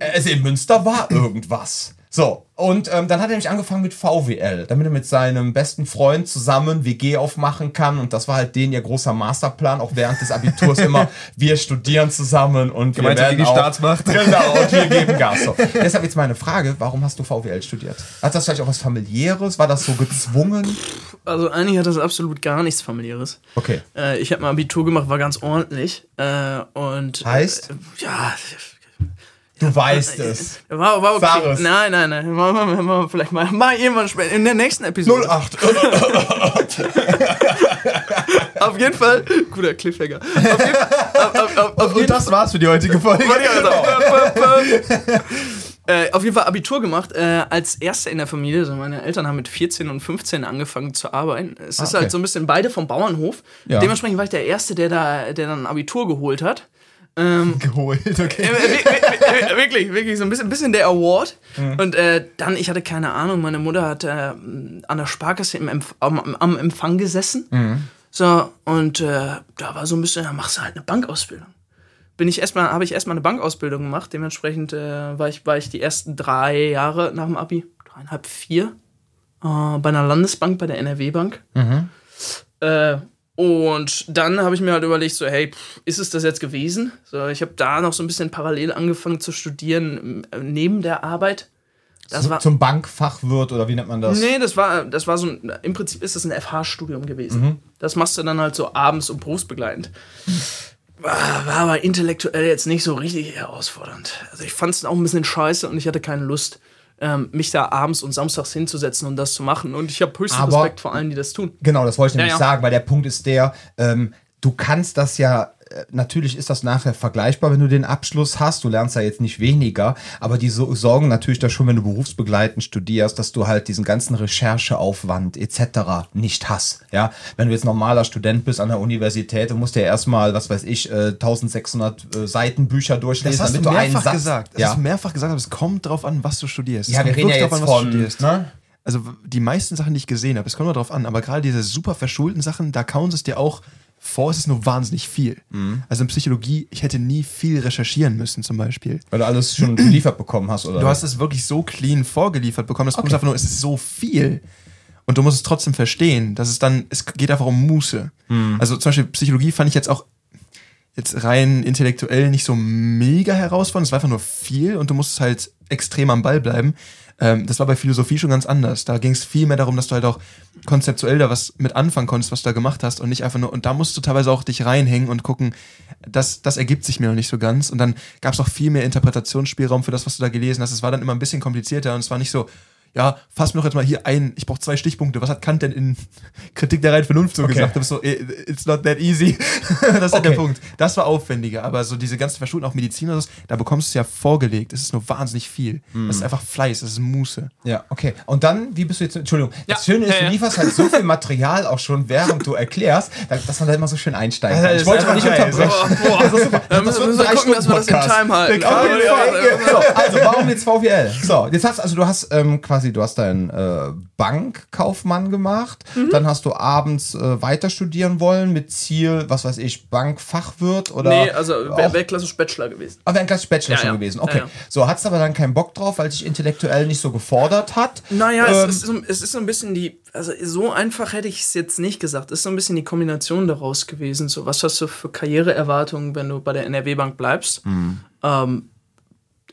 also in Münster war irgendwas. So, und ähm, dann hat er nämlich angefangen mit VWL, damit er mit seinem besten Freund zusammen WG aufmachen kann. Und das war halt den ihr großer Masterplan, auch während des Abiturs immer, [LAUGHS] wir studieren zusammen und wir Gemeinsam werden gegen die auch, Staatsmacht. Genau, und wir [LAUGHS] geben Gas. So. Deshalb jetzt meine Frage, warum hast du VWL studiert? Hat das vielleicht auch was familiäres? War das so gezwungen? Also eigentlich hat das absolut gar nichts familiäres. Okay. Äh, ich habe mal Abitur gemacht, war ganz ordentlich. Äh, und Heißt? Äh, ja, Du weißt es. war, war Sag okay. es. Nein, nein, nein. Wir, machen wir vielleicht mal, mal irgendwann später in der nächsten Episode. 08. [LAUGHS] Auf jeden Fall, guter Cliffhanger. Auf jeden, auf, auf, auf, Und das war's für die heutige Folge. Sagen. Äh, auf jeden Fall Abitur gemacht, äh, als Erster in der Familie. Also meine Eltern haben mit 14 und 15 angefangen zu arbeiten. Es ist okay. halt so ein bisschen beide vom Bauernhof. Ja. Dementsprechend war ich der Erste, der da, der dann Abitur geholt hat. [LAUGHS] geholt, okay. Äh, wir- wirklich, wirklich so ein bisschen, bisschen der Award. Und äh, dann, ich hatte keine Ahnung, meine Mutter hat äh, an der Sparkasse im Empf am, am Empfang gesessen. So, und äh, da war so ein bisschen, ja, machst du halt eine Bankausbildung. Bin ich erstmal, habe ich erstmal eine Bankausbildung gemacht. Dementsprechend äh, war, ich, war ich die ersten drei Jahre nach dem Abi, dreieinhalb, vier, äh, bei einer Landesbank, bei der NRW-Bank. Äh, und dann habe ich mir halt überlegt, so, hey, pff, ist es das jetzt gewesen? So, ich habe da noch so ein bisschen parallel angefangen zu studieren, äh, neben der Arbeit. Das war, Zum Bankfachwirt oder wie nennt man das? nee, das war, das war so ein, im Prinzip ist das ein FH-Studium gewesen. Das machst du dann halt so abends und berufsbegleitend. war, war aber intellektuell jetzt nicht so richtig herausfordernd. Also ich fand es auch ein bisschen scheiße und ich hatte keine Lust, ähm, mich da abends und samstags hinzusetzen und das zu machen. Und ich habe höchsten Aber- Respekt vor allen, die das tun. Genau, das wollte ich nämlich ja. sagen, weil der Punkt ist der, ähm, du kannst das ja, natürlich ist das nachher vergleichbar, wenn du den Abschluss hast, du lernst ja jetzt nicht weniger, aber die so, sorgen natürlich da schon, wenn du berufsbegleitend studierst, dass du halt diesen ganzen Rechercheaufwand etc. nicht hast, ja. Wenn du jetzt normaler Student bist an der Universität, du musst ja erstmal, was weiß ich, äh, 1600 äh, Seiten Bücher durchlesen, Das hast du damit du einen mehrfach Satz, gesagt. Das ja. hast du mehrfach gesagt, aber es kommt drauf an, was du studierst. ja, es wir reden ja jetzt an, was du von, studierst. ne? Also die meisten Sachen, die ich gesehen habe, es kommt nur drauf an, aber gerade diese super verschulten Sachen, da kauen sie es dir auch vor, es ist nur wahnsinnig viel. Mhm. Also in Psychologie, ich hätte nie viel recherchieren müssen zum Beispiel. Weil du alles schon [CLEARS THROAT] geliefert bekommen hast, oder? Du hast es wirklich so clean vorgeliefert bekommen. Das Problem Okay. ist einfach nur, es ist so viel. Und du musst es trotzdem verstehen, dass es dann, es geht einfach um Muße. Hm. Also zum Beispiel Psychologie fand ich jetzt auch jetzt rein intellektuell nicht so mega herausfordernd. Es war einfach nur viel und du musst halt extrem am Ball bleiben. Ähm, das war bei Philosophie schon ganz anders. Da ging es viel mehr darum, dass du halt auch konzeptuell da was mit anfangen konntest, was du da gemacht hast und nicht einfach nur, und da musst du teilweise auch dich reinhängen und gucken, das, das ergibt sich mir noch nicht so ganz. Und dann gab es auch viel mehr Interpretationsspielraum für das, was du da gelesen hast. Es war dann immer ein bisschen komplizierter und es war nicht so, ja, fass mir doch jetzt mal hier ein, ich brauche zwei Stichpunkte. Was hat Kant denn in [LAUGHS] Kritik der reinen Vernunft so Okay. gesagt? Du bist so, eh, it's not that easy. [LAUGHS] das ist halt der Okay. Punkt. Das war aufwendiger, aber so diese ganzen Verschulten, auch Medizin oder so, da bekommst du es ja vorgelegt. Es ist nur wahnsinnig viel. Das ist einfach Fleiß, das ist Muße. Ja, okay. Und dann, wie bist du jetzt, Entschuldigung, das Ja, Schöne ist, ja, du ja. lieferst halt so viel Material auch schon, während du erklärst, da- dass man da immer so schön einsteigen kann. Das Ich wollte mal nicht unterbrechen. Boah, Das ist super. Dann Das müssen wir gucken, Drei-Stunden-Podcast. dass wir das im Time halten. Ja, ja. So, also, warum jetzt VWL? So, jetzt hast also du hast ähm, quasi, du hast deinen äh, Bankkaufmann gemacht, Mhm. dann hast du abends äh, weiter studieren wollen mit Ziel, was weiß ich, Bankfachwirt oder Nee, also wäre wär klassisch Bachelor gewesen. Ah, wäre ein klassischer Bachelor Ja, schon ja. gewesen. Okay. Ja. So, hattest aber dann keinen Bock drauf, weil sich intellektuell nicht so gefordert hat. Naja, Ähm, es, ist so, es ist so ein bisschen die, also so einfach hätte ich es jetzt nicht gesagt. Es ist so ein bisschen die Kombination daraus gewesen. So, was hast du für Karriereerwartungen, wenn du bei der NRW-Bank bleibst? Ähm,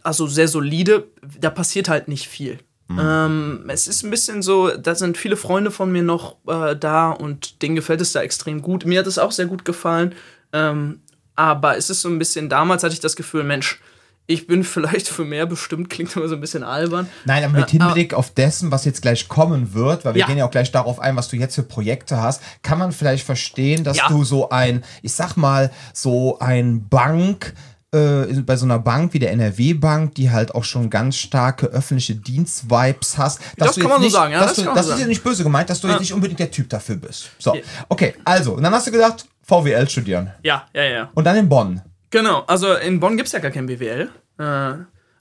also sehr solide, da passiert halt nicht viel. Ähm, es ist ein bisschen so, da sind viele Freunde von mir noch äh, da und denen gefällt es da extrem gut. Mir hat es auch sehr gut gefallen. Ähm, aber es ist so ein bisschen, damals hatte ich das Gefühl, Mensch, ich bin [LAUGHS] vielleicht für mehr bestimmt, klingt immer so ein bisschen albern. Nein, aber mit Äh, Hinblick auf dessen, was jetzt gleich kommen wird, weil wir Ja. gehen ja auch gleich darauf ein, was du jetzt für Projekte hast, kann man vielleicht verstehen, dass Ja. du so ein, ich sag mal, so ein Bank, äh, bei so einer Bank wie der NRW-Bank, die halt auch schon ganz starke öffentliche Dienst-Vibes hast. Das kann man so nicht, sagen, ja, Dass das du, das so ist ja nicht böse gemeint, dass du jetzt nicht unbedingt der Typ dafür bist. So, okay, also, und dann hast du gedacht, VWL studieren. Ja, ja, ja. Und dann in Bonn. Genau, also in Bonn gibt es ja gar kein BWL. Äh,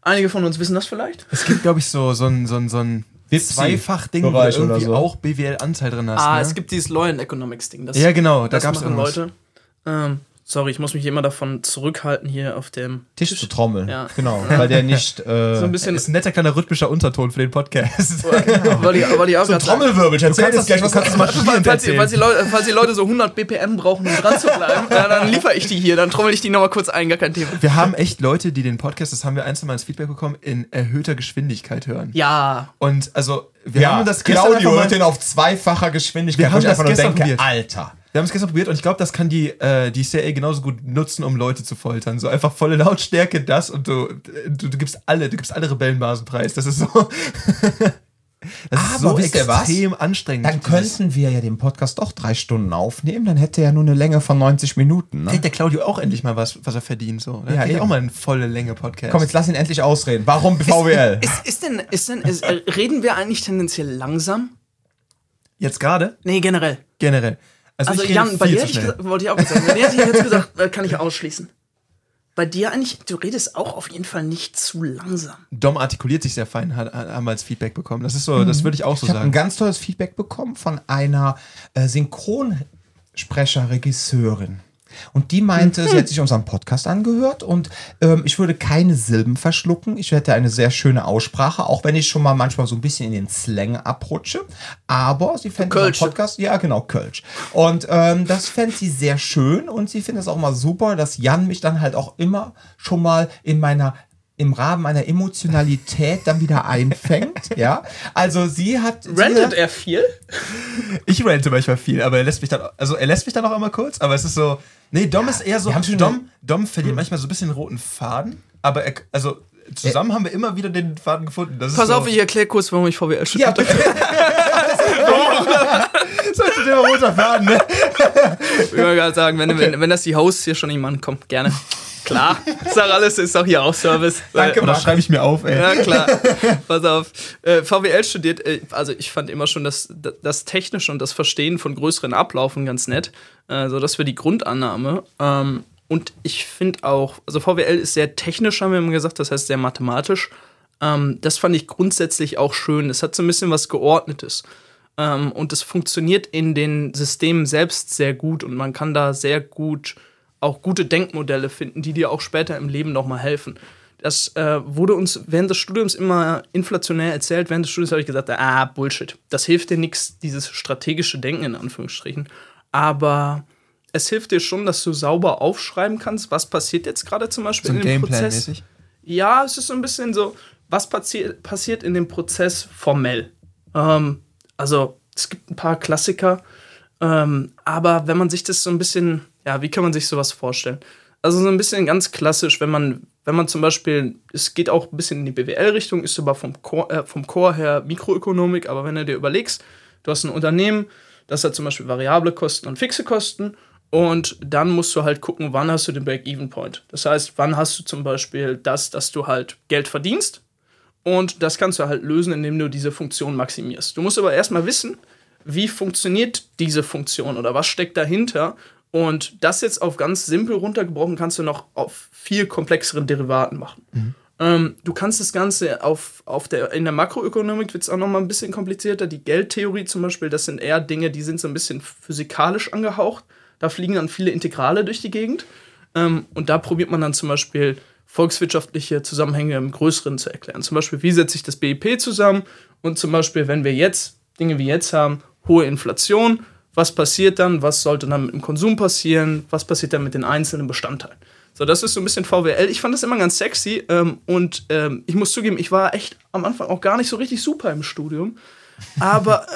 einige von uns wissen das vielleicht. Es gibt, glaube ich, so, so ein, so ein, so ein Zweifach-Ding, wo du irgendwie so. auch BWL-Anteil drin hast. Ah, ne? es gibt dieses Law and Economics Ding. Das, Ja, genau, da machen irgendwas. Leute. Ähm, sorry, ich muss mich immer davon zurückhalten, hier auf dem Tisch zu trommeln. Ja. Genau, [LAUGHS] weil der nicht. Äh, So ein bisschen, Das ist ein netter kleiner rhythmischer Unterton für den Podcast. weil die, weil die auch so ein Trommelwirbel. Ich erzähl kannst das gleich, was du kannst das mal mal Falls die, falls, die Leute, falls die Leute so 100 BPM brauchen, um dran zu bleiben, ja, dann liefere ich die hier, dann trommel ich die nochmal kurz ein, gar kein Thema. Wir haben echt Leute, die den Podcast, das haben wir ein, zwei Mal als Feedback bekommen, in erhöhter Geschwindigkeit hören. Ja, Und also, wir Ja, haben das gestern Claudio hört den auf zweifacher Geschwindigkeit, Wir haben ich das einfach nur gestern denke, probiert. Alter. Wir haben es gestern probiert und ich glaube, das kann die, äh, die CIA genauso gut nutzen, um Leute zu foltern. So einfach volle Lautstärke, das und du, du, du gibst alle, du gibst alle Rebellenbasen preis. Das ist so. [LAUGHS] Das ist Aber so wisst ihr was? extrem anstrengend. Dann könnten wir ja den Podcast doch drei Stunden aufnehmen, dann hätte er ja nur eine Länge von 90 Minuten. Ne? kriegt der Claudio auch endlich mal was, was er verdient. So. Dann Ja, kriegt auch mal eine volle Länge Podcast. Komm, jetzt lass ihn endlich ausreden. Warum VWL? ist, ist denn, ist denn, ist, äh, reden wir eigentlich tendenziell langsam? Jetzt gerade? Nee, generell. Generell. Also, Also ich Jan, bei dir hätte ich, gesagt- wollte ich auch sagen, bei dir hätte ich jetzt gesagt, äh, kann ich ausschließen. Bei dir eigentlich, du redest auch auf jeden Fall nicht zu langsam. Dom artikuliert sich sehr fein, hat, haben wir als Feedback bekommen. Das ist so, das würde ich auch so Ich habe ein sagen. ganz tolles Feedback bekommen von einer äh, Synchronsprecher-Regisseurin. Und die meinte, sie hat [LAUGHS] sich unseren Podcast angehört und ähm, ich würde keine Silben verschlucken. Ich hätte eine sehr schöne Aussprache, auch wenn ich schon mal manchmal so ein bisschen in den Slang abrutsche. Aber sie fände unseren. Podcast, ja genau, Kölsch. Und ähm, das fände sie sehr schön und sie findet es auch mal super, dass Jan mich dann halt auch immer schon mal in meiner im Rahmen einer Emotionalität dann wieder einfängt. [LAUGHS] ja, also sie hat. Rentet er viel? Ich rente manchmal viel, aber er lässt mich dann, also er lässt mich dann auch immer kurz, aber es ist so, nee, Dom ja, ist eher so, Dom, Dom verliert hm. manchmal so ein bisschen roten Faden, aber er, also zusammen haben wir immer wieder den Faden gefunden. Pass so auf, ich erkläre kurz, warum ich VWL studiert ja, [LAUGHS] so ist der roter Faden, ne? Ich würde gerade sagen, wenn, okay. wenn, wenn das die Hosts hier schon jemand kommt, gerne. Klar, sag alles, ist auch hier auch Service. Danke, Oder schreibe ich mir auf, ey. Ja, klar. [LAUGHS] Pass auf. Äh, VWL studiert, äh, also ich fand immer schon das, das Technische und das Verstehen von größeren Ablaufen ganz nett. Also das wäre die Grundannahme. Ähm, und ich finde auch, also VWL ist sehr technisch, haben wir immer gesagt, das heißt sehr mathematisch. Ähm, das fand ich grundsätzlich auch schön. Es hat so ein bisschen was Geordnetes. Ähm, und es funktioniert in den Systemen selbst sehr gut und man kann da sehr gut auch gute Denkmodelle finden, die dir auch später im Leben nochmal helfen. Das äh, wurde uns während des Studiums immer inflationär erzählt. Während des Studiums habe ich gesagt, ah, Bullshit. Das hilft dir nichts, dieses strategische Denken in Anführungsstrichen. Aber es hilft dir schon, dass du sauber aufschreiben kannst, was passiert jetzt gerade zum Beispiel so in dem Prozess. -mäßig? Ja, es ist so ein bisschen so, was passi passiert in dem Prozess formell. Ähm, also es gibt ein paar Klassiker, ähm, aber wenn man sich das so ein bisschen ja, wie kann man sich sowas vorstellen? Also so ein bisschen ganz klassisch, wenn man, wenn man zum Beispiel, es geht auch ein bisschen in die BWL-Richtung, ist aber vom Core, äh, vom Core her Mikroökonomik, aber wenn du dir überlegst, du hast ein Unternehmen, das hat zum Beispiel variable Kosten und fixe Kosten und dann musst du halt gucken, wann hast du den Break-Even-Point. Das heißt, wann hast du zum Beispiel das, dass du halt Geld verdienst und das kannst du halt lösen, indem du diese Funktion maximierst. Du musst aber erstmal wissen, wie funktioniert diese Funktion oder was steckt dahinter und das jetzt auf ganz simpel runtergebrochen kannst du noch auf viel komplexeren Derivaten machen. Mhm. Ähm, du kannst das Ganze auf, auf der, in der Makroökonomik wird es auch noch mal ein bisschen komplizierter. Die Geldtheorie zum Beispiel, das sind eher Dinge, die sind so ein bisschen physikalisch angehaucht. Da fliegen dann viele Integrale durch die Gegend. Ähm, und da probiert man dann zum Beispiel volkswirtschaftliche Zusammenhänge im Größeren zu erklären. Zum Beispiel, wie setzt sich das BIP zusammen? Und zum Beispiel, wenn wir jetzt Dinge wie jetzt haben, hohe Inflation, was passiert dann, was sollte dann mit dem Konsum passieren, was passiert dann mit den einzelnen Bestandteilen. So, das ist so ein bisschen VWL. Ich fand das immer ganz sexy ähm, und ähm, ich muss zugeben, ich war echt am Anfang auch gar nicht so richtig super im Studium. Aber.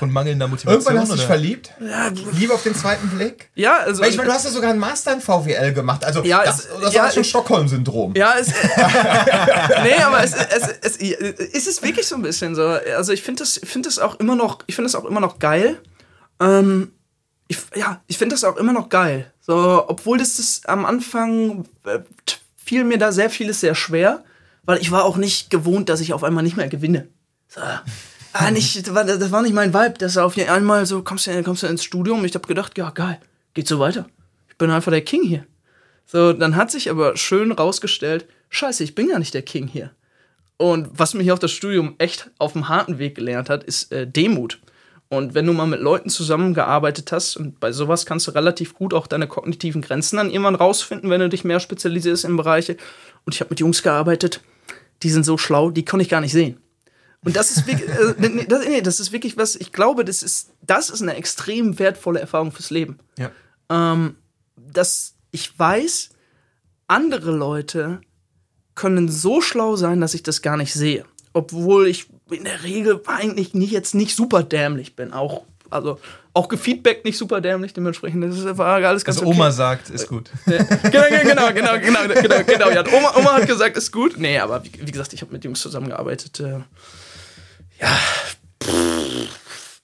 Äh, und mangelnder Motivation. Irgendwann hast du dich verliebt? Ja, Liebe auf den zweiten Blick? Ja, also. Weil ich meine, du hast ja sogar einen Master in VWL gemacht. Also, ja, das, das ja, war schon Stockholm-Syndrom. Ja, es. [LAUGHS] nee, aber es, es, es, es, ist wirklich so ein bisschen so. Also, ich finde das, find das auch immer noch, ich finde das auch immer noch geil. Ähm, ich, ja, ich finde das auch immer noch geil. So, obwohl das, das am Anfang äh, fiel mir da sehr vieles sehr schwer, weil ich war auch nicht gewohnt, dass ich auf einmal nicht mehr gewinne. So, ah, [LAUGHS] nicht, das, war, das war nicht mein Vibe, dass auf einmal so kommst du, kommst du ins Studium. Ich habe gedacht, ja geil, geht so weiter. Ich bin einfach der King hier. So, dann hat sich aber schön rausgestellt, scheiße, ich bin gar nicht der King hier. Und was hier auf das Studium echt auf dem harten Weg gelernt hat, ist äh, Demut. Und wenn du mal mit Leuten zusammengearbeitet hast, und bei sowas kannst du relativ gut auch deine kognitiven Grenzen dann irgendwann rausfinden, wenn du dich mehr spezialisierst in Bereiche. Und ich habe mit Jungs gearbeitet, die sind so schlau, die konnte ich gar nicht sehen. Und das ist wirklich, äh, das, nee, das ist wirklich was, ich glaube, das ist, das ist eine extrem wertvolle Erfahrung fürs Leben. Ja. Ähm, dass ich weiß, andere Leute können so schlau sein, dass ich das gar nicht sehe. Obwohl ich in der Regel eigentlich nicht, jetzt nicht super dämlich bin. Auch, also auch gefeedbackt nicht super dämlich, dementsprechend das war alles ganz also Oma sagt, ist gut. genau, genau, genau, genau, genau, genau. Ja, Oma, Oma hat gesagt, ist gut. Nee, aber wie, wie gesagt, ich habe mit Jungs zusammengearbeitet. Äh, ja,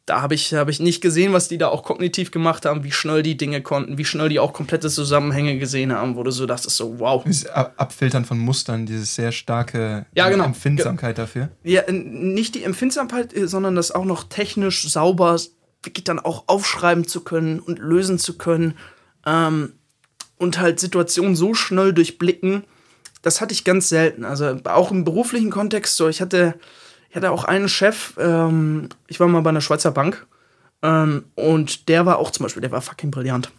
da habe ich, hab ich nicht gesehen, was die da auch kognitiv gemacht haben, wie schnell die Dinge konnten, wie schnell die auch komplette Zusammenhänge gesehen haben, wo du so dachtest, so wow. Dieses Abfiltern von Mustern, diese sehr starke ja, genau. Empfindsamkeit dafür. Ja, nicht die Empfindsamkeit, äh, sondern das auch noch technisch sauber wirklich dann auch aufschreiben zu können und lösen zu können ähm, und halt Situationen so schnell durchblicken, das hatte ich ganz selten. Also auch im beruflichen Kontext so, ich hatte ich hatte auch einen Chef, ähm, ich war mal bei einer Schweizer Bank ähm, und der war auch zum Beispiel, der war fucking brillant.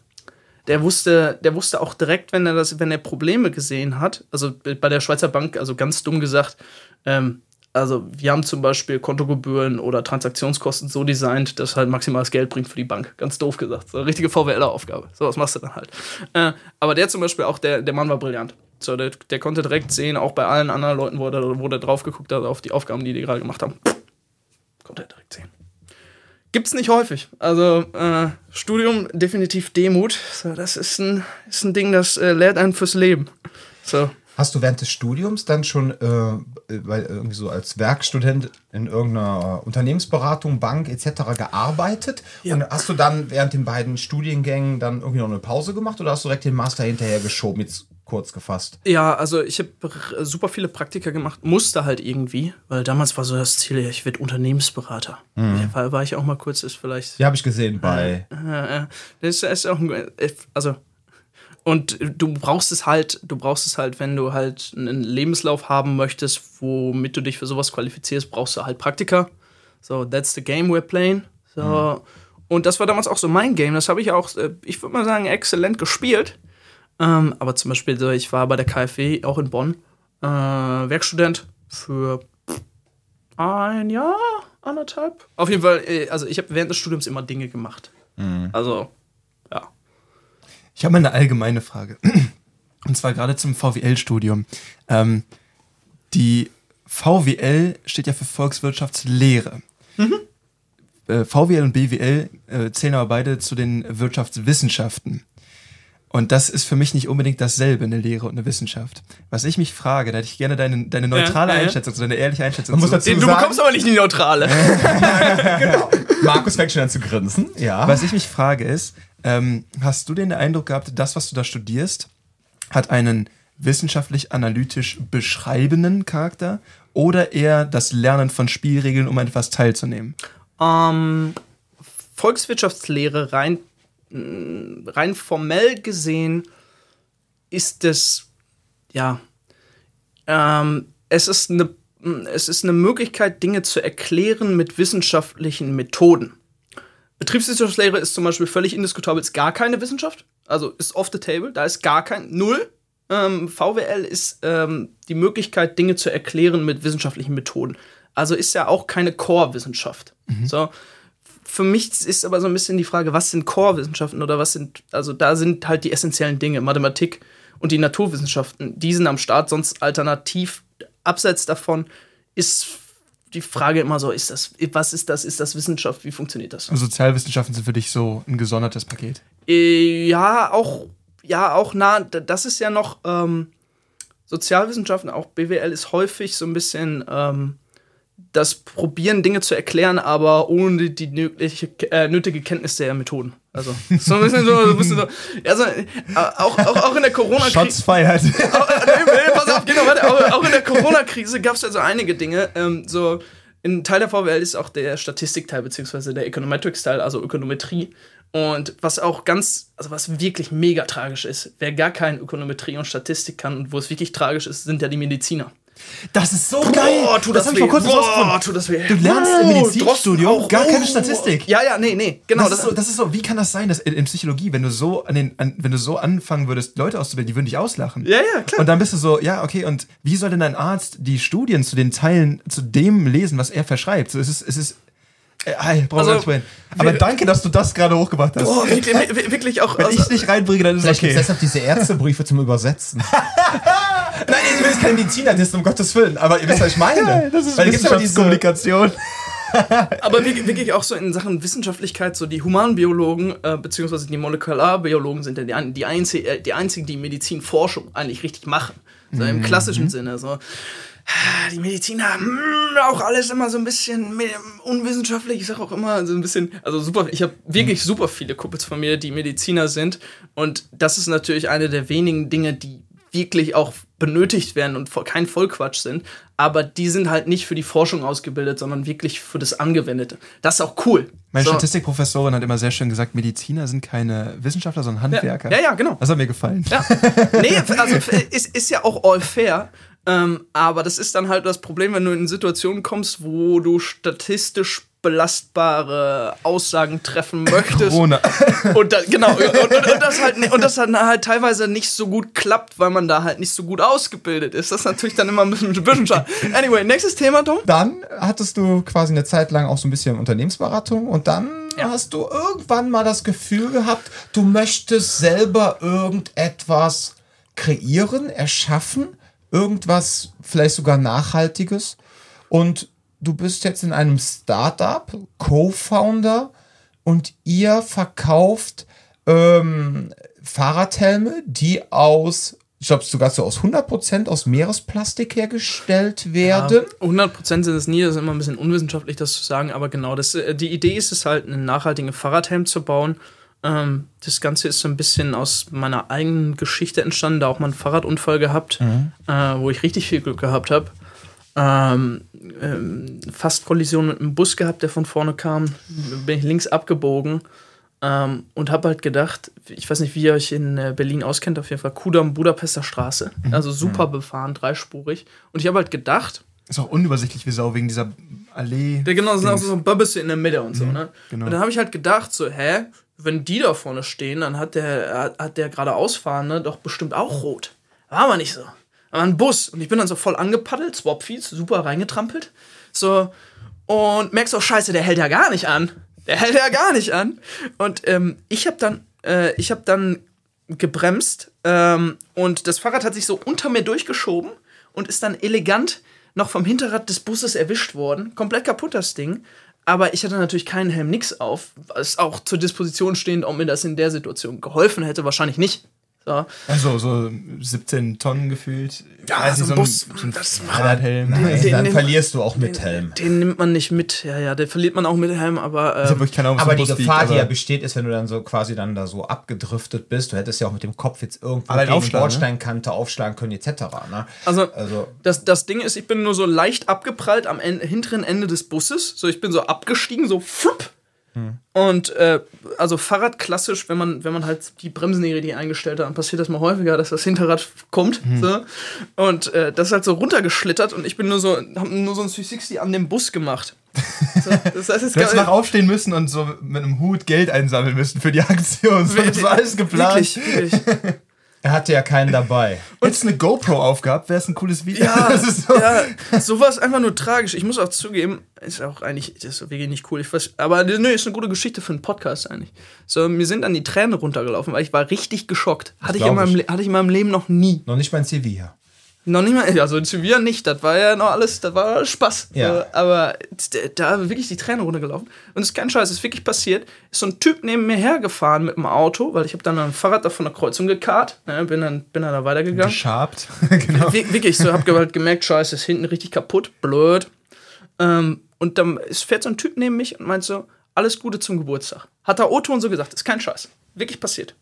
Der wusste, der wusste auch direkt, wenn er das, wenn er Probleme gesehen hat, also bei der Schweizer Bank, also ganz dumm gesagt, ähm, also wir haben zum Beispiel Kontogebühren oder Transaktionskosten so designt, dass halt maximales Geld bringt für die Bank. Ganz doof gesagt. So eine richtige VWL-Aufgabe. So was machst du dann halt. Äh, aber der zum Beispiel auch, der, der Mann war brillant. So, der, der konnte direkt sehen, auch bei allen anderen Leuten, wo er, wo er drauf geguckt hat, auf die Aufgaben, die die gerade gemacht haben. Konnte er direkt sehen. Gibt's nicht häufig. Also, äh, Studium definitiv Demut. So, das ist ein, ist ein Ding, das äh, lehrt einen fürs Leben. So. Hast du während des Studiums dann schon, äh, weil irgendwie so als Werkstudent in irgendeiner Unternehmensberatung, Bank etc. gearbeitet? Ja. Und hast du dann während den beiden Studiengängen dann irgendwie noch eine Pause gemacht oder hast du direkt den Master hinterher geschoben, jetzt kurz gefasst? Ja, also ich habe super viele Praktika gemacht, musste halt irgendwie, weil damals war so das Ziel, ich werde Unternehmensberater. Mhm. Ja, war ich auch mal kurz, ist vielleicht. Ja, habe ich gesehen bei. Äh, äh, das ist auch ein, also und du brauchst es halt, du brauchst es halt, wenn du halt einen Lebenslauf haben möchtest, womit du dich für sowas qualifizierst, brauchst du halt Praktika. So, that's the game we're playing. So, Mhm. und das war damals auch so mein Game. Das habe ich auch, äh, ich würde mal sagen, exzellent gespielt. Ähm, aber zum Beispiel, ich war bei der KfW auch in Bonn, äh, Werkstudent für ein Jahr, anderthalb. Auf jeden Fall, äh, also ich habe während des Studiums immer Dinge gemacht. Also, ja. Ich habe mal eine allgemeine Frage. [CLEARS THROAT] Und zwar gerade zum VWL-Studium. Ähm, die VWL steht ja für Volkswirtschaftslehre. Äh, VWL und BWL äh, zählen aber beide zu den Wirtschaftswissenschaften. Und das ist für mich nicht unbedingt dasselbe, eine Lehre und eine Wissenschaft. Was ich mich frage, da hätte ich gerne deine, deine neutrale Ja, ja. Einschätzung, deine ehrliche Einschätzung. Man muss zu. dazu- Du sagen- bekommst aber nicht die Neutrale. [LAUGHS] genau. Markus fängt schon an zu grinsen. Ja. Was ich mich frage ist, ähm, hast du den Eindruck gehabt, das, was du da studierst, hat einen wissenschaftlich-analytisch beschreibenden Charakter oder eher das Lernen von Spielregeln, um an etwas teilzunehmen? Ähm, Volkswirtschaftslehre rein, rein formell gesehen ist es, ja, ähm, es ist eine es ist eine Möglichkeit, Dinge zu erklären mit wissenschaftlichen Methoden. Betriebswissenschaftslehre ist zum Beispiel völlig indiskutabel, ist gar keine Wissenschaft, also ist off the table, da ist gar kein Null. Ähm, VWL ist ähm, die Möglichkeit, Dinge zu erklären mit wissenschaftlichen Methoden. Also ist ja auch keine Core-Wissenschaft. So. Für mich ist aber so ein bisschen die Frage, was sind Core-Wissenschaften oder was sind, also da sind halt die essentiellen Dinge, Mathematik und die Naturwissenschaften, die sind am Start, sonst alternativ, abseits davon ist die Frage immer so, ist das, was ist das, ist das Wissenschaft, wie funktioniert das? Also Sozialwissenschaften sind für dich so ein gesondertes Paket. Äh, ja, auch, ja, auch nah, d- das ist ja noch ähm, Sozialwissenschaften, auch BWL ist häufig so ein bisschen ähm, das Probieren, Dinge zu erklären, aber ohne die nötige, äh, nötige Kenntnis der Methoden. Also, so ein bisschen so, ein bisschen so also, äh, auch, auch, auch in der Corona-Krise. Feiert. [LAUGHS] Auch, äh, pass auf, genau, warte, auch, auch in der Corona-Krise gab es ja so einige Dinge. Ähm, so, ein Teil der VWL ist auch der Statistikteil, beziehungsweise der Econometrics-Teil, also Ökonometrie. Und was auch ganz, also was wirklich mega tragisch ist, wer gar keine Ökonometrie und Statistik kann und wo es wirklich tragisch ist, sind ja die Mediziner. Das ist so geil. Boah, tut das, hab weh. ich vor kurzem Boah, tut das weh. Du lernst im Medizinstudium gar keine Oh. Statistik. Ja, ja, nee, nee, genau. das, ist so, das ist so, wie kann das sein, dass in, in Psychologie, wenn du so an den, an, wenn du so anfangen würdest, Leute auszubilden, die würden dich auslachen. Ja, ja, klar. Und dann bist du so, ja, okay, und wie soll denn ein Arzt die Studien zu den Teilen, zu dem lesen, was er verschreibt? So, es ist, es ist, äh, ey, brauchen wir Also, nicht reden. Aber danke, dass du das gerade hochgebracht hast. Boah, wirklich, wirklich- auch. wenn also- ich dich reinbringe, dann ist es Vielleicht okay. deshalb diese Ärztebriefe zum Übersetzen. [LAUGHS] Nein, ich will jetzt kein Mediziner dissen, um Gottes Willen, aber ihr wisst, was ich meine. Das ist Weil Wissenschaftskommunikation. [LAUGHS] Aber wirklich, auch so in Sachen Wissenschaftlichkeit, so die Humanbiologen, äh, beziehungsweise die Molekularbiologen sind ja die, die, einzi äh, die einzigen, die Medizinforschung eigentlich richtig machen. So im klassischen Sinne. So. Ah, Die Mediziner, hm, auch alles immer so ein bisschen unwissenschaftlich. Ich sag auch immer so ein bisschen, also super, ich habe wirklich super viele Kumpels von mir, die Mediziner sind. Und das ist natürlich eine der wenigen Dinge, die wirklich auch benötigt werden und kein Vollquatsch sind. Aber die sind halt nicht für die Forschung ausgebildet, sondern wirklich für das Angewendete. Das ist auch cool. Meine So. Statistikprofessorin hat immer sehr schön gesagt, Mediziner sind keine Wissenschaftler, sondern Handwerker. Ja, ja, genau. Das hat mir gefallen. Ja. Nee, also [LAUGHS] ist, ist ja auch all fair. Ähm, aber das ist dann halt das Problem, wenn du in Situationen kommst, wo du statistisch belastbare Aussagen treffen [LAUGHS] möchtest. Corona. [LAUGHS] Und da, genau, und, und, und, das halt, und das dann halt teilweise nicht so gut klappt, weil man da halt nicht so gut ausgebildet ist. Das ist natürlich dann immer ein bisschen, ein bisschen schade. Anyway, nächstes Thema, Tom. Dann hattest du quasi eine Zeit lang auch so ein bisschen Unternehmensberatung und dann Ja. hast du irgendwann mal das Gefühl gehabt, du möchtest selber irgendetwas kreieren, erschaffen, irgendwas vielleicht sogar Nachhaltiges. Und du bist jetzt in einem Startup, Co-Founder, und ihr verkauft ähm, Fahrradhelme, die aus, ich glaube sogar so aus 100% aus Meeresplastik hergestellt werden. Ja, 100% sind es nie, das ist immer ein bisschen unwissenschaftlich, das zu sagen, aber genau, das, äh, die Idee ist es halt, einen nachhaltigen Fahrradhelm zu bauen. Ähm, das Ganze ist so ein bisschen aus meiner eigenen Geschichte entstanden, da auch mal einen Fahrradunfall gehabt, mhm. äh, wo ich richtig viel Glück gehabt habe. Ähm, ähm, fast Kollision mit einem Bus gehabt, der von vorne kam. Bin ich links abgebogen ähm, und habe halt gedacht, ich weiß nicht, wie ihr euch in äh, Berlin auskennt, auf jeden Fall Kudam Budapester Straße. Mhm. Also super mhm. befahren, dreispurig. Und ich habe halt gedacht. Ist auch unübersichtlich wie Sau wegen dieser Allee. Ja, genau, sind auch so Böbbisse in der Mitte und so, mhm, ne? Genau. Und dann habe ich halt gedacht, so, hä, wenn die da vorne stehen, dann hat der, hat der gerade ausfahrende doch bestimmt auch rot. War aber nicht so war ein Bus und ich bin dann so voll angepaddelt, Swapfeeds, super reingetrampelt. So, und merkst auch, scheiße, der hält ja gar nicht an. Der hält ja gar nicht an. Und ähm, ich habe dann, äh, ich habe dann gebremst ähm, und das Fahrrad hat sich so unter mir durchgeschoben und ist dann elegant noch vom Hinterrad des Busses erwischt worden. Komplett kaputt das Ding. Aber ich hatte natürlich keinen Helm, nix auf. Ist auch zur Disposition stehend, ob mir das in der Situation geholfen hätte. Wahrscheinlich nicht. So. Also so 17 Tonnen gefühlt. Ja, so ein Bus, so ein das Fahrradhelm. Nein, den, dann den, verlierst du auch mit den, Helm. Den nimmt man nicht mit. Ja, ja, den verliert man auch mit Helm, aber. Ähm, ja Ahnung, aber die Gefahr, fliegt, die ja besteht, ist, wenn du dann so quasi dann da so abgedriftet bist. Du hättest ja auch mit dem Kopf jetzt irgendwo gegen die ne? Bordsteinkante ne? aufschlagen können, etc. Ne? Also, also das, das Ding ist, ich bin nur so leicht abgeprallt am Ende, hinteren Ende des Busses. So, ich bin so abgestiegen, so flupp hm. Und äh, also Fahrrad klassisch, wenn man, wenn man halt die Bremsen richtig eingestellt hat, dann passiert das mal häufiger, dass das Hinterrad kommt. Hm. So. Und äh, das ist halt so runtergeschlittert und ich bin nur so, hab nur so ein 360 an dem Bus gemacht. So, das heißt, es du hättest noch aufstehen müssen und so mit einem Hut Geld einsammeln müssen für die Aktion. Das war alles geplant. Wirklich, wirklich. Er hatte ja keinen dabei. Und Hättest eine GoPro aufgehabt, wäre es ein cooles Video. Ja, [LAUGHS] so. ja, sowas einfach nur tragisch. Ich muss auch zugeben, ist auch eigentlich, das ist wirklich nicht cool. Ich weiß, aber nö, ist eine gute Geschichte für einen Podcast eigentlich. So, mir sind dann die Tränen runtergelaufen, weil ich war richtig geschockt. Hatte ich, in meinem, hatte ich in meinem Leben noch nie. Noch nicht mein CV hier. Noch nicht mal, also in Sevilla nicht, das war ja noch alles, das war Spaß. Ja. Aber da wirklich die Tränen runtergelaufen. Und es ist kein Scheiß, es ist wirklich passiert. Ist so ein Typ neben mir hergefahren mit dem Auto, weil ich habe dann ein Fahrrad da von der Kreuzung gekarrt, ne, bin, dann, bin dann da weitergegangen. Geschabt, [LAUGHS] genau. Wir, wirklich, so hab halt gemerkt, Scheiße, ist hinten richtig kaputt, blöd. Ähm, und dann fährt so ein Typ neben mich und meint so, alles Gute zum Geburtstag. Hat der Otto und so gesagt, ist kein Scheiß. Wirklich passiert.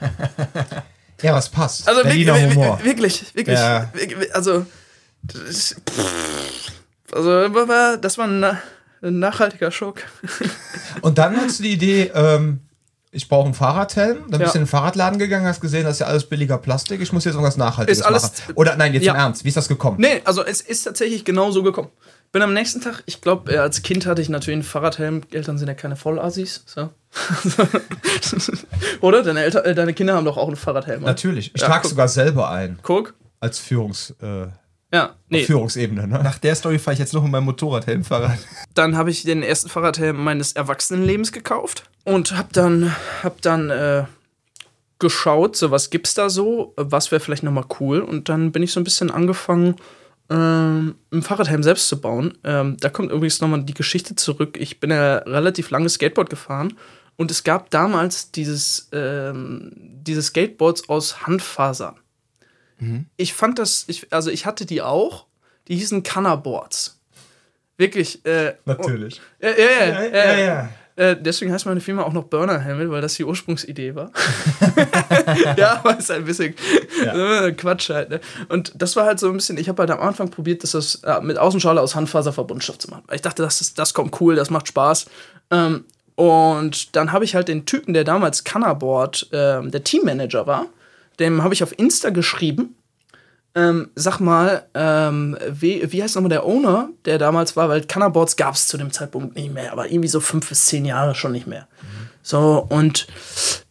[LAUGHS] Ja, was passt. Also Berliner wirklich, Humor. Wirklich, wirklich. Ja. Also, das, also, das war ein, ein nachhaltiger Schock. [LAUGHS] Und dann hast du die Idee, ähm, ich brauche einen Fahrradhelm. Dann bist du in den Fahrradladen gegangen, hast gesehen, das ist ja alles billiger Plastik. Ich muss jetzt irgendwas Nachhaltiges ist alles, machen. Oder nein, jetzt ja. im Ernst. Wie ist das gekommen? Nee, also es ist tatsächlich genau so gekommen. Bin am nächsten Tag, ich glaube, als Kind hatte ich natürlich einen Fahrradhelm. Eltern sind ja keine Vollassis. So. [LAUGHS] Oder? Deine, Eltern, äh, deine Kinder haben doch auch einen Fahrradhelm. Natürlich. Ich ja, trage sogar selber ein. Guck. Als Führungs. Äh, ja, nee. Führungsebene, ne? Nach der Story fahre ich jetzt noch mit meinem Motorradhelm Fahrrad. Dann habe ich den ersten Fahrradhelm meines Erwachsenenlebens gekauft und habe dann, hab dann äh, geschaut, so was gibt's da so, was wäre vielleicht nochmal cool. Und dann bin ich so ein bisschen angefangen, ähm, einen Fahrradhelm selbst zu bauen. Ähm, da kommt übrigens nochmal die Geschichte zurück. Ich bin ja relativ lange Skateboard gefahren und es gab damals dieses, ähm, diese Skateboards aus Handfaser. Mhm. Ich fand das, ich, also ich hatte die auch, die hießen Cannaboards. Wirklich. Äh, Natürlich. Oh, ja, ja, ja. ja, ja, ja. Äh, deswegen heißt meine Firma auch noch Burner Helmet, weil das die Ursprungsidee war. [LAUGHS] ja, aber ist ein bisschen ja. [LAUGHS] Quatsch halt. Ne? Und das war halt so ein bisschen, ich habe halt am Anfang probiert, das, das äh, mit Außenschale aus Handfaserverbundstoff zu machen. Ich dachte, das, ist, das kommt cool, das macht Spaß. Ähm, und dann habe ich halt den Typen, der damals Cannaboard äh, der Teammanager war, dem habe ich auf Insta geschrieben ähm, sag mal, ähm, wie, wie heißt nochmal der Owner, der damals war, weil Cannaboards gab es zu dem Zeitpunkt nicht mehr, aber irgendwie so fünf bis zehn Jahre schon nicht mehr. Mhm. So, und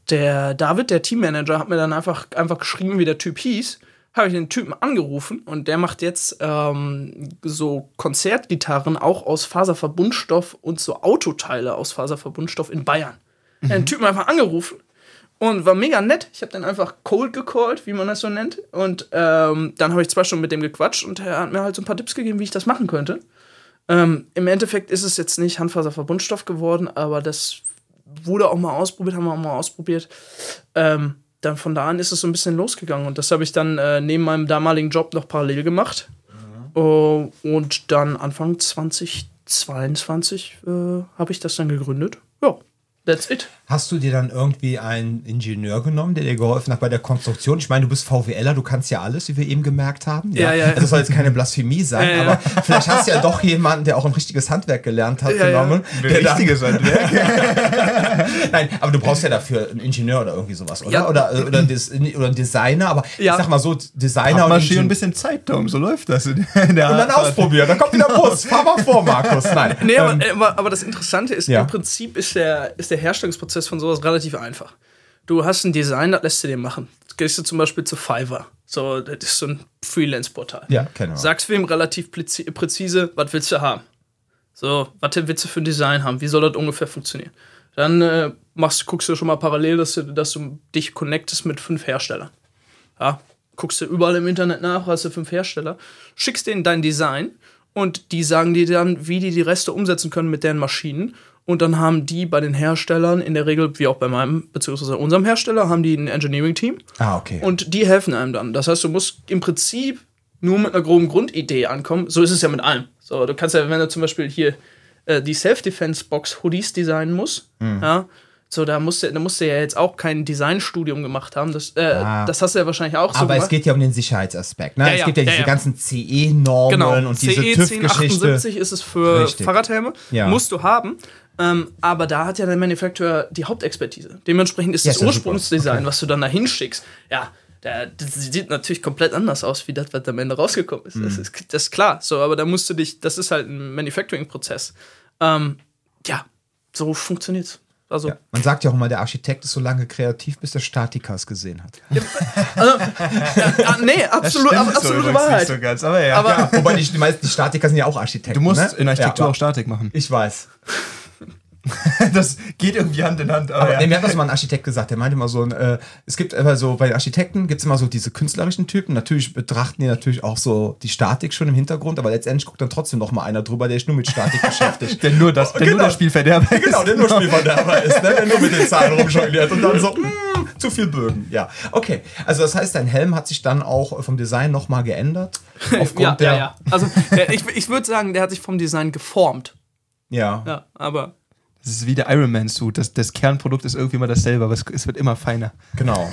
der David, der Teammanager, hat mir dann einfach, einfach geschrieben, wie der Typ hieß. Habe ich den Typen angerufen und der macht jetzt ähm, so Konzertgitarren auch aus Faserverbundstoff und so Autoteile aus Faserverbundstoff in Bayern. Mhm. Den Typen einfach angerufen Und war mega nett. Ich habe dann einfach cold gecallt, wie man das so nennt. Und ähm, dann habe ich zwei Stunden mit dem gequatscht und er hat mir halt so ein paar Tipps gegeben, wie ich das machen könnte. Ähm, Im Endeffekt ist es jetzt nicht Handfaserverbundstoff geworden, aber das wurde auch mal ausprobiert, haben wir auch mal ausprobiert. Ähm, dann von da an ist es so ein bisschen losgegangen und das habe ich dann äh, neben meinem damaligen Job noch parallel gemacht. Mhm. Uh, und dann Anfang 2022 äh, habe ich das dann gegründet. Ja, that's it. Hast du dir dann irgendwie einen Ingenieur genommen, der dir geholfen hat bei der Konstruktion? Ich meine, du bist VWLer, du kannst ja alles, wie wir eben gemerkt haben. Ja, ja. ja. Also das soll jetzt keine Blasphemie sein, ja, ja. aber vielleicht hast du ja doch jemanden, der auch ein richtiges Handwerk gelernt hat, genommen. Ein richtiges Handwerk? [LAUGHS] Nein, aber du brauchst ja dafür einen Ingenieur oder irgendwie sowas, oder? Oder, oder, oder einen Designer, aber ich sag mal so, Designer und Ingenieur. ein bisschen Zeit, Tom, so läuft das. und dann ausprobieren, dann kommt wieder [LAUGHS] Bus. Fahr mal vor, Markus. Nein. Nee, aber, ähm, aber, aber das Interessante ist, im Prinzip ist der, ist der Herstellungsprozess Prozess von sowas relativ einfach. Du hast ein Design, das lässt du dir machen. Gehst du zum Beispiel zu Fiverr. So, das ist so ein Freelance-Portal. Ja, genau. Sagst wem relativ präzise, was willst du haben? So, was willst du für ein Design haben? Wie soll das ungefähr funktionieren? Dann äh, machst, guckst du schon mal parallel, dass du, dass du dich connectest mit fünf Herstellern. Ja, guckst du überall im Internet nach, hast du fünf Hersteller, schickst denen dein Design und die sagen dir dann, wie die die Reste umsetzen können mit deren Maschinen und dann haben die bei den Herstellern, in der Regel, wie auch bei meinem, beziehungsweise unserem Hersteller, haben die ein Engineering-Team. Ah, okay. Und die helfen einem dann. Das heißt, du musst im Prinzip nur mit einer groben Grundidee ankommen. So ist es ja mit allem. So, du kannst ja, wenn du zum Beispiel hier äh, die Self-Defense-Box Hoodies designen musst, mhm. ja, so, da musst, du, da musst du ja jetzt auch kein Designstudium gemacht haben. Das, äh, ah. das hast du ja wahrscheinlich auch so Aber gemacht. es geht ja um den Sicherheitsaspekt. Ne? Ja, es gibt ja, ja diese ja. ganzen CE-Normen genau. und diese CE TÜV-Geschichte. 1078 ist es für Richtig. Fahrradhelme. Musst du haben. Ähm, aber da hat ja der Manufacturer die Hauptexpertise. Dementsprechend ist yes, das Ursprungsdesign, okay. was du dann da hinschickst, ja, der, das sieht natürlich komplett anders aus, wie das, was am Ende rausgekommen ist. Mhm. Das ist. Das ist klar. So, aber da musst du dich, das ist halt ein Manufacturing-Prozess. Ähm, ja, so funktioniert's. Also, ja, man sagt ja auch immer, der Architekt ist so lange kreativ, bis der Statiker es gesehen hat. also, ja, nee, absolut, ab, absolute so Wahrheit. So ganz, aber ja. Aber ja, wobei die, die meisten Statiker sind ja auch Architekten. Du musst ne? in Architektur auch Statik machen. Ich weiß. [LAUGHS] das geht irgendwie Hand in Hand. Aber, aber ja. nee, mir hat das mal ein Architekt gesagt. Der meinte immer so, äh, es gibt immer so, bei Architekten gibt es immer so diese künstlerischen Typen. Natürlich betrachten die natürlich auch so die Statik schon im Hintergrund, aber letztendlich guckt dann trotzdem noch mal einer drüber, der sich nur mit Statik [LAUGHS] beschäftigt. der nur das, der genau. nur der Spielverderber ist. Genau, der nur Spielverderber ist, ne? der nur mit den Zahlen [LAUGHS] rumjongliert und dann so, mh, hm, zu viel Bögen. Ja, okay. Also das heißt, dein Helm hat sich dann auch vom Design noch mal geändert? Aufgrund ja, der ja, ja. Also ich, ich würde sagen, der hat sich vom Design geformt. Ja. Ja, aber das ist wie der Iron Man Suit. Das, das Kernprodukt ist irgendwie immer dasselbe, aber es, es wird immer feiner. Genau.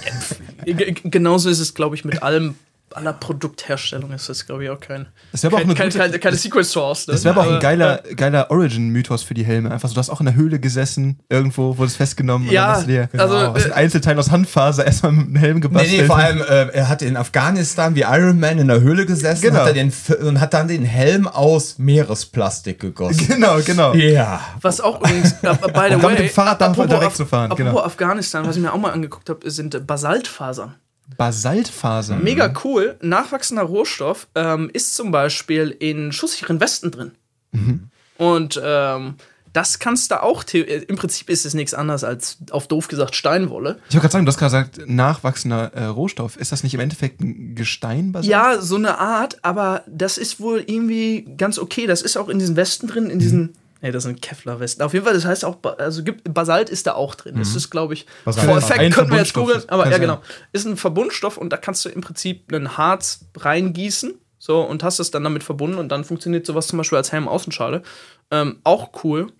Genauso ist es, glaube ich, mit allem aller Produktherstellung ist das, glaube ich, auch kein. Das wäre aber auch eine keine, keine, keine Secret Source. Ne? Das wäre aber auch ein geiler, geiler Origin-Mythos für die Helme. Einfach so, du hast auch in der Höhle gesessen, irgendwo, wurde es festgenommen. Ja, und dann hast du dir genau, also, aus den Einzelteilen aus Handfaser [LAUGHS] erstmal mit einem Helm gebastelt. Nee, nee, vor allem, äh, er hat in Afghanistan wie Iron Man in der Höhle gesessen genau. hat den, und hat dann den Helm aus Meeresplastik gegossen. [LAUGHS] Genau, genau. Ja. Was auch übrigens, äh, by the way, mit dem Fahrrad dann direkt zu fahren. Apropos genau. Afghanistan, was ich mir auch mal angeguckt habe, sind Basaltfasern. Basaltfasern. Mega cool. Nachwachsender Rohstoff ähm, ist zum Beispiel in schusssicheren Westen drin. Mhm. Und ähm, das kannst du auch, im Prinzip ist es nichts anderes als auf doof gesagt Steinwolle. Ich wollte gerade sagen, du hast gerade gesagt, nachwachsender äh, Rohstoff. Ist das nicht im Endeffekt ein Gesteinbasalt? Ja, so eine Art, aber das ist wohl irgendwie ganz okay. Das ist auch in diesen Westen drin, in diesen. Mhm Nee, das sind Kevlar-Westen. Auf jeden Fall, das heißt auch, also gibt, Basalt ist da auch drin. Mhm. Das ist, glaube ich, Basalt. vor Effekt könnten wir jetzt googeln, aber ja, genau. Ist ein Verbundstoff und da kannst du im Prinzip einen Harz reingießen, so, und hast es dann damit verbunden und dann funktioniert sowas zum Beispiel als Helm-Außenschale. Ähm, auch cool.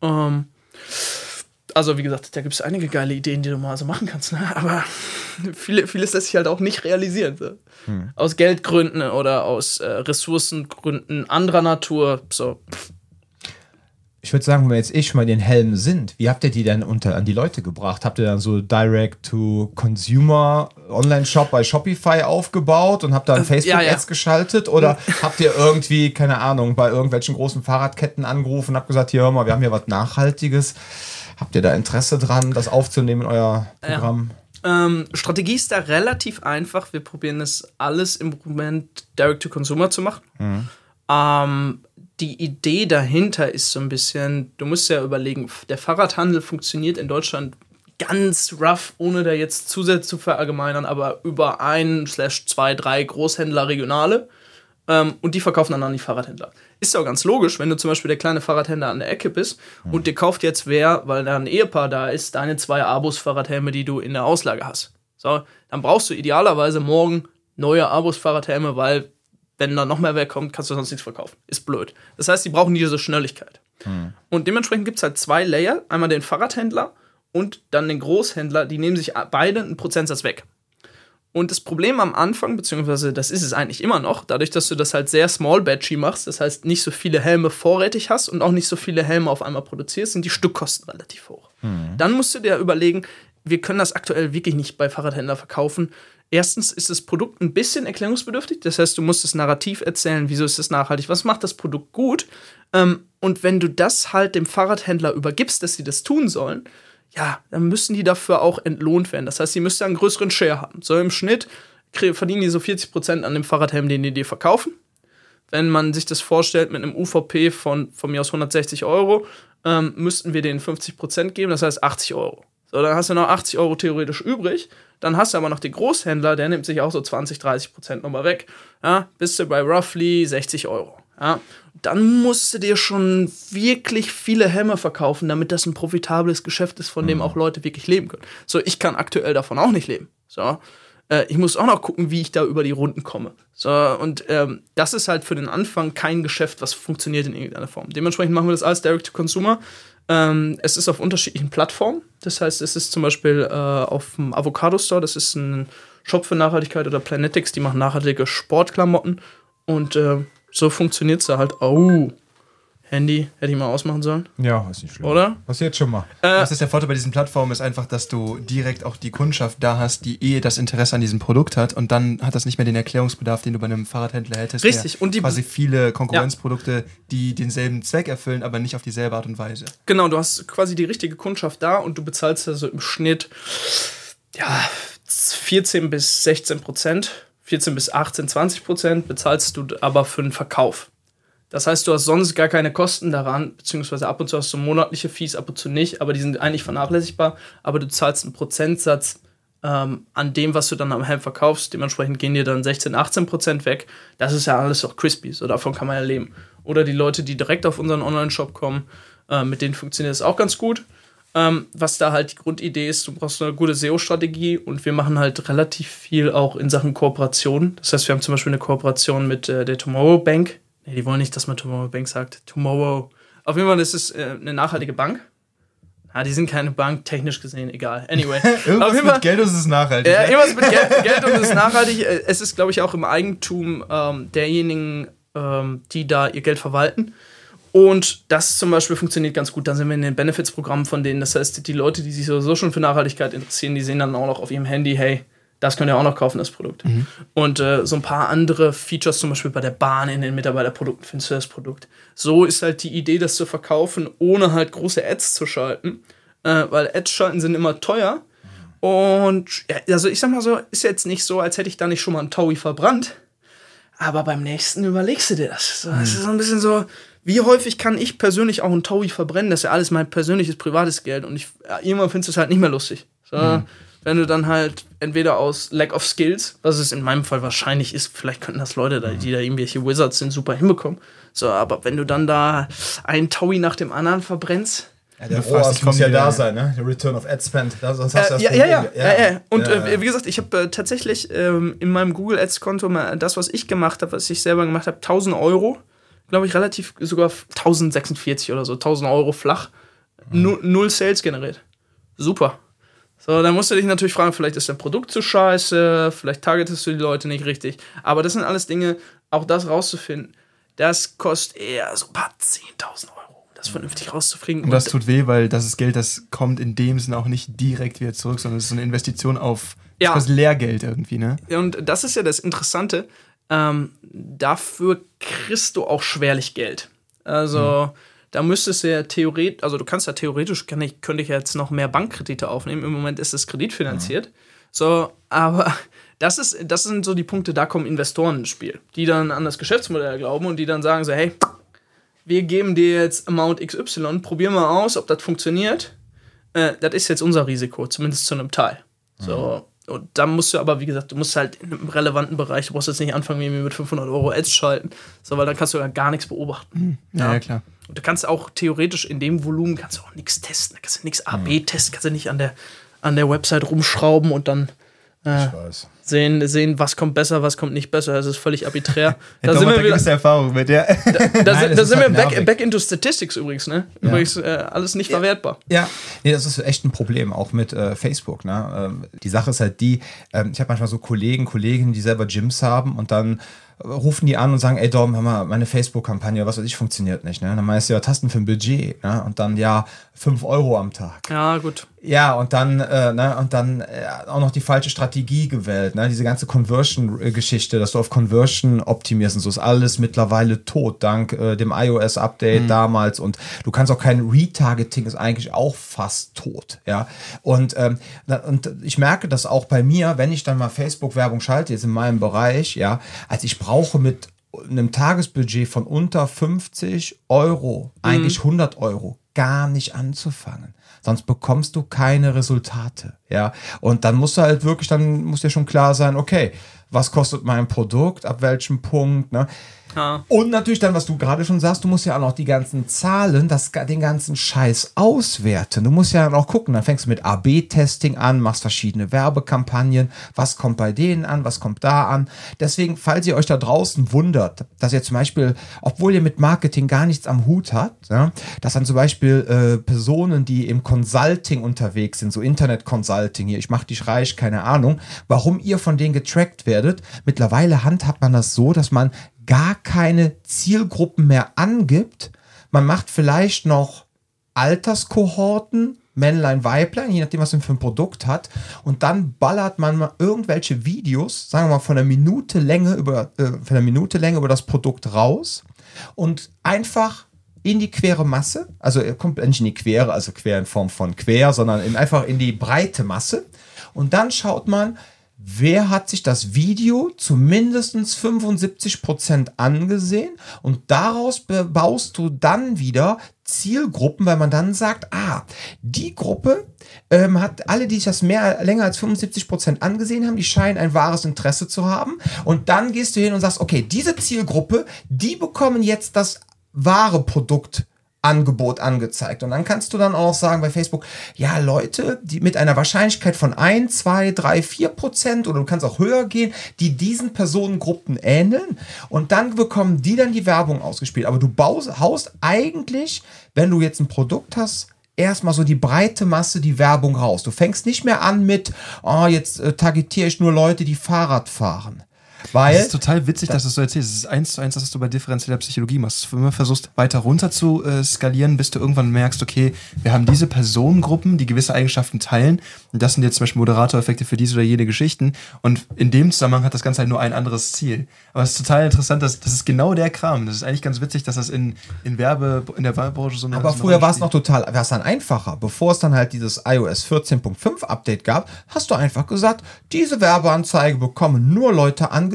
Ähm, also, wie gesagt, da gibt es einige geile Ideen, die du mal so machen kannst, ne? [LAUGHS] aber viele, vieles lässt sich halt auch nicht realisieren. So. Hm. Aus Geldgründen oder aus äh, Ressourcengründen anderer Natur. So, pff ich würde sagen, wenn wir jetzt eh schon mal den Helm sind, wie habt ihr die denn unter an die Leute gebracht? Habt ihr dann so Direct-to-Consumer Online-Shop bei Shopify aufgebaut und habt dann Facebook-Ads ja, ja. geschaltet? Oder [LAUGHS] habt ihr irgendwie, keine Ahnung, bei irgendwelchen großen Fahrradketten angerufen und habt gesagt, hier hör mal, wir haben hier was Nachhaltiges. Habt ihr da Interesse dran, das aufzunehmen in euer Programm? Ja. Ähm, Strategie ist da relativ einfach. Wir probieren es alles im Moment Direct-to-Consumer zu machen. Mhm. Ähm, die Idee dahinter ist so ein bisschen, du musst ja überlegen, der Fahrradhandel funktioniert in Deutschland ganz rough, ohne da jetzt zusätzlich zu verallgemeinern, aber über ein, slash zwei, drei Großhändler Regionale. Ähm, und die verkaufen dann an die Fahrradhändler. Ist ja auch ganz logisch, wenn du zum Beispiel der kleine Fahrradhändler an der Ecke bist mhm. und dir kauft jetzt wer, weil da ein Ehepaar da ist, deine zwei Abus-Fahrradhelme, die du in der Auslage hast. So, dann brauchst du idealerweise morgen neue Abus-Fahrradhelme, weil wenn da noch mehr wegkommt, kannst du sonst nichts verkaufen. Ist blöd. Das heißt, die brauchen diese Schnelligkeit. Mhm. Und dementsprechend gibt es halt zwei Layer. Einmal den Fahrradhändler und dann den Großhändler. Die nehmen sich beide einen Prozentsatz weg. Und das Problem am Anfang, beziehungsweise das ist es eigentlich immer noch, dadurch, dass du das halt sehr small batchy machst, das heißt nicht so viele Helme vorrätig hast und auch nicht so viele Helme auf einmal produzierst, sind die Stückkosten relativ hoch. Mhm. Dann musst du dir überlegen, wir können das aktuell wirklich nicht bei Fahrradhändlern verkaufen. Erstens ist das Produkt ein bisschen erklärungsbedürftig, das heißt, du musst das Narrativ erzählen, wieso ist es nachhaltig, was macht das Produkt gut. Ähm, und wenn du das halt dem Fahrradhändler übergibst, dass sie das tun sollen, ja, dann müssen die dafür auch entlohnt werden. Das heißt, sie müssen einen größeren Share haben. So im Schnitt verdienen die so 40% an dem Fahrradhelm, den die dir verkaufen. Wenn man sich das vorstellt mit einem UVP von, von mir aus 160 Euro, ähm, müssten wir denen 50% geben, das heißt 80 Euro. So, dann hast du noch 80 Euro theoretisch übrig. Dann hast du aber noch den Großhändler, der nimmt sich auch so 20, 30% nochmal weg. Ja, bist du bei roughly 60 Euro. Ja, dann musst du dir schon wirklich viele Hämmer verkaufen, damit das ein profitables Geschäft ist, von dem mhm. auch Leute wirklich leben können. So, ich kann aktuell davon auch nicht leben. So, äh, ich muss auch noch gucken, wie ich da über die Runden komme. So, und ähm, das ist halt für den Anfang kein Geschäft, was funktioniert in irgendeiner Form. Dementsprechend machen wir das alles Direct to Consumer. Ähm, es ist auf unterschiedlichen Plattformen. Das heißt, es ist zum Beispiel äh, auf dem Avocado Store, das ist ein Shop für Nachhaltigkeit oder Planetics, die machen nachhaltige Sportklamotten. Und äh, so funktioniert es da halt. Oh, Handy hätte ich mal ausmachen sollen. Ja, ist nicht schlimm. Oder? Was jetzt schon mal. Äh, Was ist der Vorteil bei diesen Plattformen? Ist einfach, dass du direkt auch die Kundschaft da hast, die eh das Interesse an diesem Produkt hat und dann hat das nicht mehr den Erklärungsbedarf, den du bei einem Fahrradhändler hättest. Richtig. Und die quasi viele Konkurrenzprodukte, ja. die denselben Zweck erfüllen, aber nicht auf dieselbe Art und Weise. Genau, du hast quasi die richtige Kundschaft da und du bezahlst also im Schnitt ja 14 bis 16 Prozent 14 bis 18, 20 Prozent bezahlst du aber für den Verkauf. Das heißt, du hast sonst gar keine Kosten daran, beziehungsweise ab und zu hast du monatliche Fees, ab und zu nicht, aber die sind eigentlich vernachlässigbar. Aber du zahlst einen Prozentsatz ähm, an dem, was du dann am Helm verkaufst. Dementsprechend gehen dir dann 16, 18 Prozent weg. Das ist ja alles auch crispy, so davon kann man ja leben. Oder die Leute, die direkt auf unseren Online-Shop kommen, äh, mit denen funktioniert es auch ganz gut. Ähm, was da halt die Grundidee ist, du brauchst eine gute SEO-Strategie und wir machen halt relativ viel auch in Sachen Kooperation. Das heißt, wir haben zum Beispiel eine Kooperation mit äh, der Tomorrow Bank. Nee, die wollen nicht, dass man Tomorrow Bank sagt. Tomorrow. Auf jeden Fall ist es äh, eine nachhaltige Bank. Ah, die sind keine Bank, technisch gesehen, egal. Anyway. [LAUGHS] irgendwas mit Fall, [LAUGHS] Geld und es ist nachhaltig. Ja, irgendwas mit Geld, Geld und es ist nachhaltig. Äh, es ist, glaube ich, auch im Eigentum ähm, derjenigen, ähm, die da ihr Geld verwalten. Und das zum Beispiel funktioniert ganz gut. Dann sind wir in den Benefits-Programmen von denen. Das heißt, die Leute, die sich sowieso schon für Nachhaltigkeit interessieren, die sehen dann auch noch auf ihrem Handy, hey, das könnt ihr auch noch kaufen, das Produkt. Mhm. Und äh, so ein paar andere Features, zum Beispiel bei der Bahn in den Mitarbeiterprodukten, findest du das Produkt. So ist halt die Idee, das zu verkaufen, ohne halt große Ads zu schalten. Äh, weil Ads schalten sind immer teuer. Und ja, also ich sag mal so, ist jetzt nicht so, als hätte ich da nicht schon mal einen Taui verbrannt. Aber beim nächsten überlegst du dir das. So, mhm. Das ist so ein bisschen so, wie häufig kann ich persönlich auch einen Taui verbrennen? Das ist ja alles mein persönliches, privates Geld. Und ich, ja, irgendwann findest du es halt nicht mehr lustig. So, mhm. Wenn du dann halt entweder aus Lack of Skills, was es in meinem Fall wahrscheinlich ist, vielleicht könnten das Leute, da, die da irgendwelche Wizards sind, super hinbekommen. So, aber wenn du dann da einen Taui nach dem anderen verbrennst, ja, der ROAS muss ja da sein, ne? Der Return of Ad Spend. Das, sonst hast äh, ja, ja, ja, ja, ja, Und ja, äh, wie gesagt, ich habe äh, tatsächlich ähm, in meinem Google Ads Konto mal das, was ich gemacht habe, was ich selber gemacht habe, 1000 Euro glaube ich, relativ sogar 1046 oder so, 1000 Euro flach. Mhm. Null Sales generiert. Super. So, dann musst du dich natürlich fragen, vielleicht ist dein Produkt zu scheiße, vielleicht targetest du die Leute nicht richtig. Aber das sind alles Dinge, auch das rauszufinden, das kostet eher so ein paar 10.000 Euro, das vernünftig rauszukriegen. Und das tut weh, weil das ist Geld, das kommt in dem Sinne auch nicht direkt wieder zurück, sondern es ist eine Investition auf ja. das Lehrgeld irgendwie, ne? Und das ist ja das Interessante ähm, dafür kriegst du auch schwerlich Geld. Also, mhm. Da müsstest du ja theoretisch, also du kannst ja theoretisch, kann ich, könnte ich jetzt noch mehr Bankkredite aufnehmen. Im Moment ist es kreditfinanziert. Mhm. So, aber [LAUGHS] das, ist, das sind so die Punkte, da kommen Investoren ins Spiel, die dann an das Geschäftsmodell glauben und die dann sagen so, hey, wir geben dir jetzt Amount XY, probier mal aus, ob das funktioniert. äh, das ist jetzt unser Risiko, zumindest zu einem Teil. So. Und da musst du aber, wie gesagt, du musst halt in einem relevanten Bereich, du brauchst jetzt nicht anfangen, irgendwie mit 500 Euro Ads schalten, so, weil dann kannst du ja gar nichts beobachten. Ja, ja, klar. Und du kannst auch theoretisch in dem Volumen kannst du auch nichts testen. Da kannst du nichts AB testen, kannst du nicht an der, an der Website rumschrauben und dann äh, Ich weiß. Sehen, sehen, was kommt besser, was kommt nicht besser. Das ist völlig arbiträr. [LAUGHS] Da da sind wir wieder, Erfahrung mit, ja. da, Nein, da das sind ist wir halt back, back into Statistics übrigens, ne? Übrigens, äh, alles nicht verwertbar. Ja, nee, das ist echt ein Problem, auch mit äh, Facebook. Ne? Ähm, die Sache ist halt die, ähm, ich habe manchmal so Kollegen, Kolleginnen, die selber Gyms haben und dann äh, rufen die an und sagen, ey Dom, hör mal, meine Facebook-Kampagne, was weiß ich, funktioniert nicht. Ne? Dann meinst du ja Tasten für ein Budget ne? und dann ja 5 Euro am Tag. Ja, gut. Ja, und dann, äh, ne, und dann äh, auch noch die falsche Strategie gewählt. Ne? Diese ganze Conversion-Geschichte, dass du auf Conversion optimierst und so ist alles mittlerweile tot, dank äh, dem iOS-Update damals. Und du kannst auch kein Retargeting, ist eigentlich auch fast tot. Ja, und, ähm, und ich merke das auch bei mir, wenn ich dann mal Facebook-Werbung schalte, jetzt in meinem Bereich, ja, also ich brauche mit einem Tagesbudget von unter 50 Euro, eigentlich 100 Euro, gar nicht anzufangen. Sonst bekommst du keine Resultate, ja. Und dann musst du halt wirklich, dann muss dir schon klar sein, okay, was kostet mein Produkt, ab welchem Punkt, ne? Und natürlich dann, was du gerade schon sagst, du musst ja auch noch die ganzen Zahlen, das, den ganzen Scheiß auswerten. Du musst ja dann auch gucken, dann fängst du mit AB-Testing an, machst verschiedene Werbekampagnen, was kommt bei denen an, was kommt da an. Deswegen, falls ihr euch da draußen wundert, dass ihr zum Beispiel, obwohl ihr mit Marketing gar nichts am Hut habt, ja, dass dann zum Beispiel äh, Personen, die im Consulting unterwegs sind, so Internet-Consulting hier, ich mach dich reich, keine Ahnung, warum ihr von denen getrackt werdet. Mittlerweile handhabt man das so, dass man gar keine Zielgruppen mehr angibt. Man macht vielleicht noch Alterskohorten, Männlein, Weiblein, je nachdem, was man für ein Produkt hat. Und dann ballert man mal irgendwelche Videos, sagen wir mal von einer Minute Länge über, äh, von einer Minute Länge über das Produkt raus und einfach in die quere Masse, also er kommt nicht in die Quere, also quer in Form von quer, sondern in, einfach in die breite Masse. Und dann schaut man, wer hat sich das Video zu mindestens 75% angesehen? Und daraus baust du dann wieder Zielgruppen, weil man dann sagt, ah, die Gruppe ähm, hat alle, die sich das mehr länger als 75% angesehen haben, die scheinen ein wahres Interesse zu haben. Und dann gehst du hin und sagst, okay, diese Zielgruppe, die bekommen jetzt das wahre Produkt Angebot angezeigt. Und dann kannst du dann auch sagen bei Facebook, ja, Leute, die mit einer Wahrscheinlichkeit von 1, 2, 3, 4 Prozent oder du kannst auch höher gehen, die diesen Personengruppen ähneln. Und dann bekommen die dann die Werbung ausgespielt. Aber du baust, haust eigentlich, wenn du jetzt ein Produkt hast, erstmal so die breite Masse die Werbung raus. Du fängst nicht mehr an mit, oh, jetzt äh, targetiere ich nur Leute, die Fahrrad fahren. Weil, Das ist total witzig, dass du es so erzählst. Es ist eins zu eins, das, was du bei differenzieller Psychologie machst. Wenn du versuchst, weiter runter zu äh, skalieren, bis du irgendwann merkst, okay, wir haben diese Personengruppen, die gewisse Eigenschaften teilen. Und das sind jetzt zum Beispiel Moderatoreffekte für diese oder jene Geschichten. Und in dem Zusammenhang hat das Ganze halt nur ein anderes Ziel. Aber es ist total interessant, dass das ist genau der Kram. Das ist eigentlich ganz witzig, dass das in, in Werbe, in der Werbebranche so eine Aber früher war es noch total, war es dann einfacher. Bevor es dann halt dieses iOS 14.5 Update gab, hast du einfach gesagt, diese Werbeanzeige bekommen nur Leute angezeigt,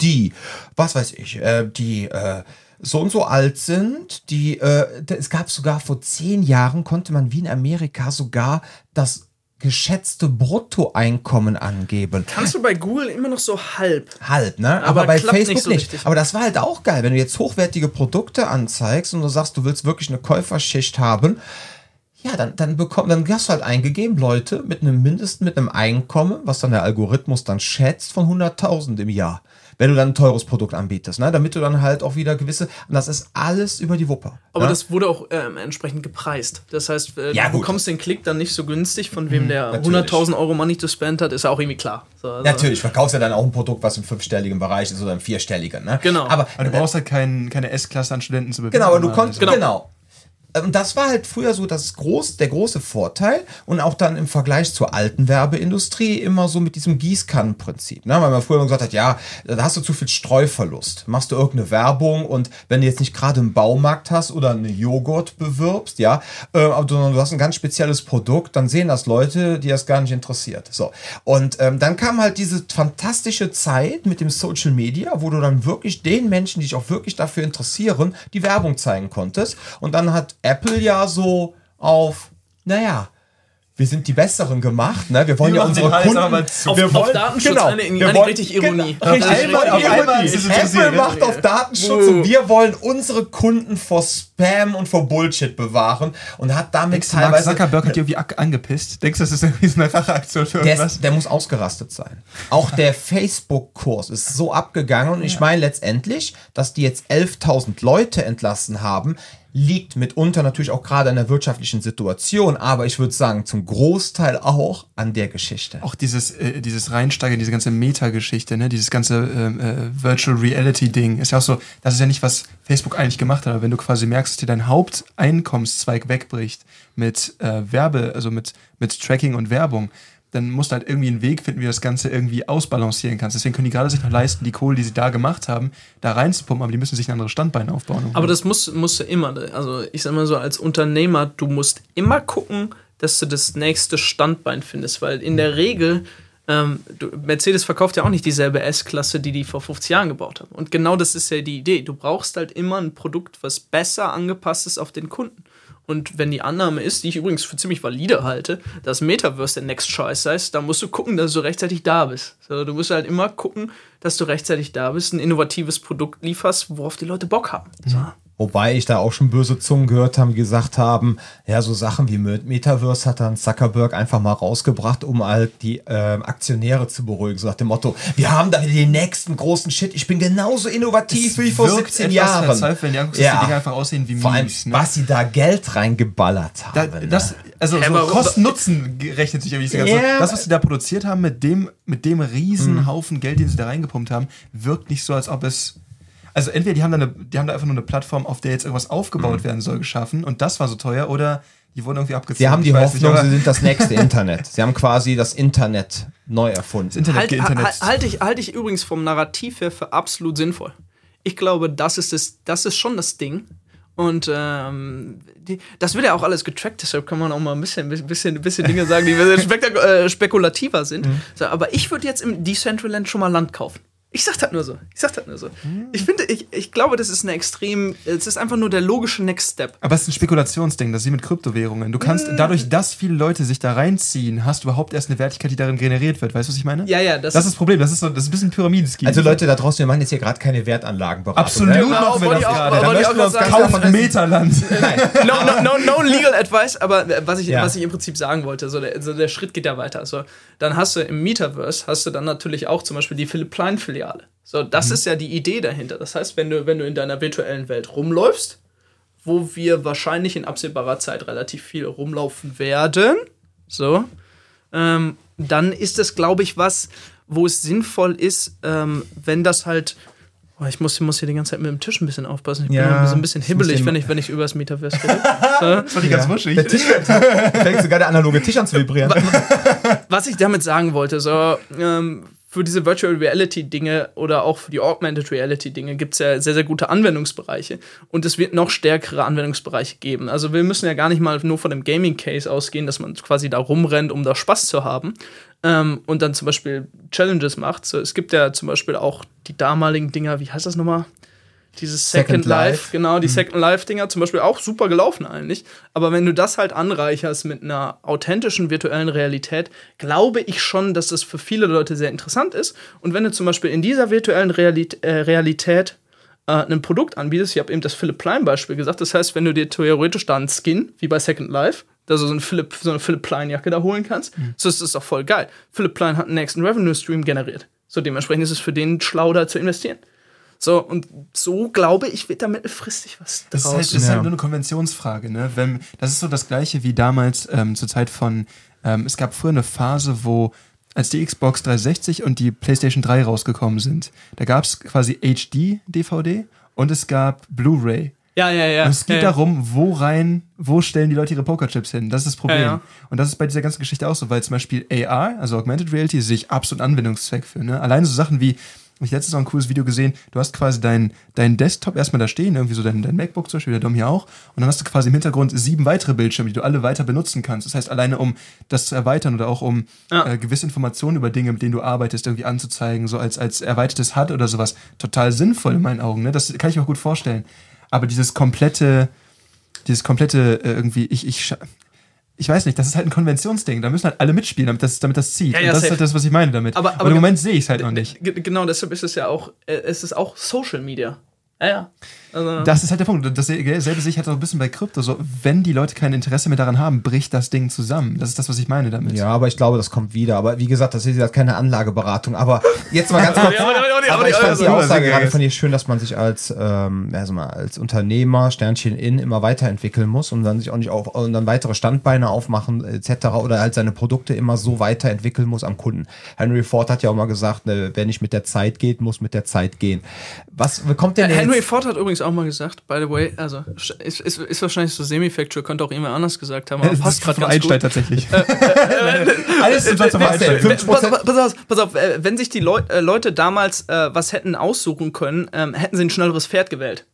die, was weiß ich, äh, die äh, so und so alt sind, die, äh, es gab sogar vor zehn Jahren, konnte man wie in Amerika sogar das geschätzte Bruttoeinkommen angeben. Kannst du bei Google immer noch so halb. Halt, ne? Aber Aber, bei klappt nicht Facebook so nicht. Aber das war halt auch geil, wenn du jetzt hochwertige Produkte anzeigst und du sagst, du willst wirklich eine Käuferschicht haben. Ja, dann, dann bekomm, dann hast du halt eingegeben, Leute mit einem Mindest, mit einem Einkommen, was dann der Algorithmus dann schätzt, von 100.000 im Jahr. Wenn du dann ein teures Produkt anbietest, ne? Damit du dann halt auch wieder gewisse, und das ist alles über die Wupper. Aber ne? das wurde auch ähm, entsprechend gepreist. Das heißt, äh, Ja, du gut. bekommst den Klick dann nicht so günstig, von wem der natürlich. 100.000 Euro Money to spend hat, ist ja auch irgendwie klar. So, also- Natürlich, verkaufst ja dann auch ein Produkt, was im fünfstelligen Bereich ist oder im vierstelligen, ne? Genau. Aber Aber du brauchst halt kein, keine S-Klasse an Studenten zu bewerben. Genau, aber du konntest, genau. Und das war halt früher so das groß, der große Vorteil und auch dann im Vergleich zur alten Werbeindustrie immer so mit diesem Gießkannenprinzip. Ne? Weil man früher immer gesagt hat, ja, da hast du zu viel Streuverlust. Machst du irgendeine Werbung und wenn du jetzt nicht gerade einen Baumarkt hast oder einen Joghurt bewirbst, ja, äh, aber sondern du hast ein ganz spezielles Produkt, dann sehen das Leute, die das gar nicht interessiert. So. Und ähm, dann kam halt diese fantastische Zeit mit dem Social Media, wo du dann wirklich den Menschen, die sich auch wirklich dafür interessieren, die Werbung zeigen konntest. Und dann hat Apple ja so auf, naja, wir sind die Besseren gemacht, ne? Wir wollen Wir ja unsere Hals Kunden. aber mal zu. Auf, wir auf wollen- Datenschutz genau, eine, wir eine wollen- richtig Ironie. Genau, richtig, Auf einmal- auf einmal ist es Apple macht auf Datenschutz und wir wollen unsere Kunden vor Spam und vor Bullshit bewahren und hat damit Denkst du, Mark teilweise Zuckerberg hat dir irgendwie angepisst? Denkst du, das ist irgendwie so eine Racheaktion für der, irgendwas? ist, der muss ausgerastet sein. Auch der Facebook-Kurs ist so abgegangen und ich meine letztendlich, dass die jetzt 11.000 Leute entlassen haben, liegt mitunter natürlich auch gerade an der wirtschaftlichen Situation, aber ich würde sagen zum Großteil auch an der Geschichte. auch dieses, äh, dieses Reinsteigen, diese ganze Meta-Geschichte, ne? dieses ganze ähm, äh, Virtual Reality-Ding, ist ja auch so, das ist ja nicht, was Facebook eigentlich gemacht hat, aber wenn du quasi merkst, dass dir dein Haupteinkommenszweig wegbricht mit äh, Werbe, also mit, mit Tracking und Werbung, dann musst du halt irgendwie einen Weg finden, wie du das Ganze irgendwie ausbalancieren kannst. Deswegen können die gerade sich noch leisten, die Kohle, die sie da gemacht haben, da reinzupumpen, aber die müssen sich ein anderes Standbein aufbauen. Aber das musst, musst du immer. Also ich sag mal so, als Unternehmer, du musst immer gucken, dass du das nächste Standbein findest, weil in der Regel, ähm, Mercedes verkauft ja auch nicht dieselbe S-Klasse, die die vor 50 Jahren gebaut haben. Und genau das ist ja die Idee. Du brauchst halt immer ein Produkt, was besser angepasst ist auf den Kunden. Und wenn die Annahme ist, die ich übrigens für ziemlich valide halte, dass Metaverse der Next Scheiß heißt, dann musst du gucken, dass du rechtzeitig da bist. So, du musst halt immer gucken, dass du rechtzeitig da bist, ein innovatives Produkt lieferst, worauf die Leute Bock haben. So. Wobei ich da auch schon böse Zungen gehört habe, die gesagt haben, ja, so Sachen wie Met- Metaverse hat dann Zuckerberg einfach mal rausgebracht, um halt die ähm, Aktionäre zu beruhigen. So nach dem Motto, wir haben da den nächsten großen Shit, ich bin genauso innovativ wie vor wirkt 17 etwas Jahren. verzweifelt, wenn die anguckst, dass die Dinger einfach aussehen wie Vor allem, Mies, ne? was sie da Geld reingeballert Da, haben. ne? das, also Hä, so Kosten-Nutzen rechnet sich irgendwie nicht so ganz. Ja. so. Das, was sie da produziert haben mit dem, mit dem riesen Haufen Geld, den sie da reingepumpt haben, wirkt nicht so, als ob es. Also entweder die haben, da eine, die haben da einfach nur eine Plattform, auf der jetzt irgendwas aufgebaut werden soll, geschaffen und das war so teuer oder die wurden irgendwie abgezogen. Sie haben die nicht, Hoffnung, aber sie sind das nächste [LAUGHS] Internet. Sie haben quasi das Internet neu erfunden. das Internet, Halt, Internet halt, halte ich, halte ich übrigens vom Narrativ her für absolut sinnvoll. Ich glaube, das ist, das, das ist schon das Ding. Und ähm, die, das wird ja auch alles getrackt, deshalb kann man auch mal ein bisschen, bisschen, bisschen Dinge sagen, die sehr spektak- äh, spekulativer sind. Mhm. So, aber ich würde jetzt im Decentraland schon mal Land kaufen. Ich sag das nur so. Ich sag das nur so. Ich finde, ich, ich glaube, das ist eine extrem, es ist einfach nur der logische Next Step. Aber es ist ein Spekulationsding, das ist wie mit Kryptowährungen. Du kannst dadurch, dass viele Leute sich da reinziehen, hast du überhaupt erst eine Wertigkeit, die darin generiert wird. Weißt du, was ich meine? Ja, ja, das, Das ist das Problem. Das ist, so, das ist ein bisschen Pyramidenscheme. Also Leute da draußen, wir machen jetzt hier gerade keine Wertanlagenberatung. Absolut Ne? Genau, machen wir wollte das auch- gerade. wollte Da ich auch möchten wir uns ein Meterland. no, no, no, no legal advice, aber was ich, Ja. was ich im Prinzip sagen wollte, so der, so der Schritt geht ja weiter. So, dann hast du im Metaverse, hast du dann natürlich auch zum Beispiel die Philipp Plein Filiale. So, das ist ja die Idee dahinter. Das heißt, wenn du, wenn du in deiner virtuellen Welt rumläufst, wo wir wahrscheinlich in absehbarer Zeit relativ viel rumlaufen werden, so, ähm, dann ist das, glaube ich, was, wo es sinnvoll ist, ähm, wenn das halt. Oh, ich muss, muss hier die ganze Zeit mit dem Tisch ein bisschen aufpassen. Ich Ja, bin ja so ein bisschen ich hibbelig, wenn ich, wenn ich über [LAUGHS] das Metaverse rede. Das war die ganz wuschig. Der Tisch [LAUGHS] fängt sogar der analoge Tisch an zu vibrieren. Was ich damit sagen wollte, so, ähm, für diese Virtual Reality Dinge oder auch für die Augmented Reality Dinge gibt es ja sehr, sehr gute Anwendungsbereiche. Und es wird noch stärkere Anwendungsbereiche geben. Also wir müssen ja gar nicht mal nur von dem Gaming Case ausgehen, dass man quasi da rumrennt, um da Spaß zu haben. Ähm, und dann zum Beispiel Challenges macht. So, es gibt ja zum Beispiel auch die damaligen Dinger, wie heißt das nochmal? Dieses Second, Second Life, Life. genau, die Second Life-Dinger zum Beispiel auch super gelaufen eigentlich. Aber wenn du das halt anreicherst mit einer authentischen virtuellen Realität, glaube ich schon, dass das für viele Leute sehr interessant ist. Und wenn du zum Beispiel in dieser virtuellen Realit äh, Realität äh, ein Produkt anbietest, ich habe eben das Philipp Plein-Beispiel gesagt, das heißt, wenn du dir theoretisch da einen Skin, wie bei Second Life, dass du so, ein Philipp, so eine Philipp Plein-Jacke da holen kannst, so ist das doch voll geil. Philipp Plein hat einen nächsten Revenue-Stream generiert. So dementsprechend ist es für den schlau, da zu investieren. So, und so glaube ich, wird da mittelfristig was Das ist, halt, draus. das ist Ja. halt nur eine Konventionsfrage. Ne? Wenn, das ist so das gleiche wie damals ähm, zur Zeit von, ähm, es gab früher eine Phase, wo als die Xbox 360 und die PlayStation 3 rausgekommen sind, da gab es quasi HD-DVD und es gab Blu-ray. Ja, ja, ja. Und es geht ja, ja. darum, wo rein, wo stellen die Leute ihre Pokerchips hin? Das ist das Problem. Ja, ja. Und das ist bei dieser ganzen Geschichte auch so, weil zum Beispiel AR, also Augmented Reality, sehe ich absolut Anwendungszweck für. Ne? Alleine so Sachen wie, hab ich letztens auch ein cooles Video gesehen, du hast quasi deinen dein Desktop erstmal da stehen, irgendwie so dein, dein MacBook zum Beispiel, der Dom hier auch, und dann hast du quasi im Hintergrund sieben weitere Bildschirme, die du alle weiter benutzen kannst. Das heißt, alleine um das zu erweitern oder auch um Ja. äh, gewisse Informationen über Dinge, mit denen du arbeitest, irgendwie anzuzeigen, so als, als erweitertes HUD oder sowas, total sinnvoll in meinen Augen. Ne? Das kann ich mir auch gut vorstellen. Aber dieses komplette, dieses komplette äh, irgendwie, ich, ich, ich weiß nicht, das ist halt ein Konventionsding. Da müssen halt alle mitspielen, damit das, damit das zieht. Ja, ja, und das safe. ist halt das, was ich meine damit. Aber- Aber, aber im Moment sehe ich es halt noch nicht. Genau, deshalb ist es ja auch, äh, es ist auch Social Media. Ja, ja. Also, Das ist halt der Punkt. Und Dasselbe sehe ich halt auch ein bisschen bei Krypto. So, wenn die Leute kein Interesse mehr daran haben, bricht das Ding zusammen. Das ist das, was ich meine damit. Ja, aber ich glaube, das kommt wieder. Aber wie gesagt, das ist ja keine Anlageberatung. Aber jetzt mal ganz kurz. [LAUGHS] Ja, aber- ich fand die Aussage gerade von dir schön, dass man sich als, ähm, also mal als Unternehmer, Sternchen in, immer weiterentwickeln muss und dann sich auch nicht auf, und dann weitere Standbeine aufmachen, etc. oder halt seine Produkte immer so weiterentwickeln muss am Kunden. Henry Ford hat ja auch mal gesagt, ne, wer nicht mit der Zeit geht, muss mit der Zeit gehen. Was kommt denn Henry jetzt? Ford hat übrigens auch mal gesagt, by the way, also ist, ist, ist wahrscheinlich so semi-factual, könnte auch jemand anders gesagt haben, aber [LAUGHS] Das passt ist gerade ganz Einstein gut. tatsächlich. Alles im Satz Wenn- von Einstein. wenn- 50%. Pass, auf, pass auf, äh, wenn sich die Leu äh, Leute damals äh, was hätten aussuchen können, ähm, hätten sie ein schnelleres Pferd gewählt.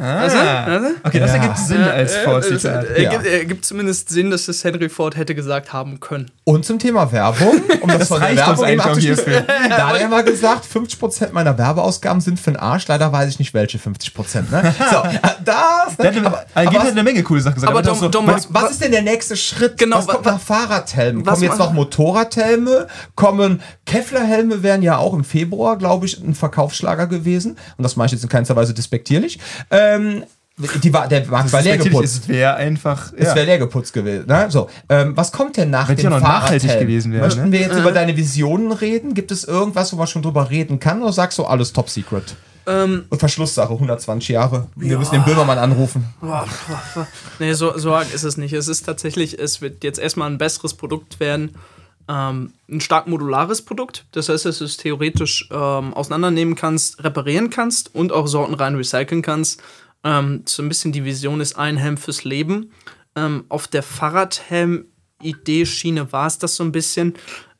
Ah. Weißt du? Okay, das Ja. ergibt Sinn als Äh, Ford-Zitat. es, äh, Ja. gibt, äh, gibt zumindest Sinn, dass es Henry Ford hätte gesagt haben können. Und zum Thema Werbung, um das, [LAUGHS] von der Werbung eben abzuschließen. Da hat er mal gesagt, 50% meiner Werbeausgaben sind für den Arsch. Leider weiß ich nicht, welche 50%. Ne? [LAUGHS] So, äh, das. Der hat Ne? eine, Aber, er aber gibt was, halt eine Menge coole Sachen gesagt. aber Er auch Dom- so, Dom- was- was, was ist denn der nächste Schritt? Genau, was kommt wa- nach Fahrradhelmen? was Kommen jetzt noch Motorradhelme? Kommen Kevlarhelme wären ja auch im Februar, glaube ich, ein Verkaufsschlager gewesen. Und das mache ich jetzt in keinster Weise despektierlich. Ähm, die war, der Markt war leer geputzt. Es wäre einfach. Es ja. wäre leer geputzt gewesen. Ne? So, ähm, was kommt denn nach Wenn dem noch nachhaltig gewesen wären, Möchten ne? wir jetzt über deine Visionen reden? Gibt es irgendwas, wo man schon drüber reden kann? Oder sagst du alles top secret? Ähm, Und Verschlusssache, 120 Jahre. Wir müssen den Böhmermann anrufen. boah, boah, boah. nee, so, so arg ist es nicht. Es ist tatsächlich, es wird jetzt erstmal ein besseres Produkt werden. Ähm, ein stark modulares Produkt. Das heißt, dass du es theoretisch ähm, auseinandernehmen kannst, reparieren kannst und auch sortenrein recyceln kannst. Ähm, so ein bisschen die Vision ist ein Helm fürs Leben. Ähm, auf der Fahrradhelm-Idee-Schiene war es das so ein bisschen.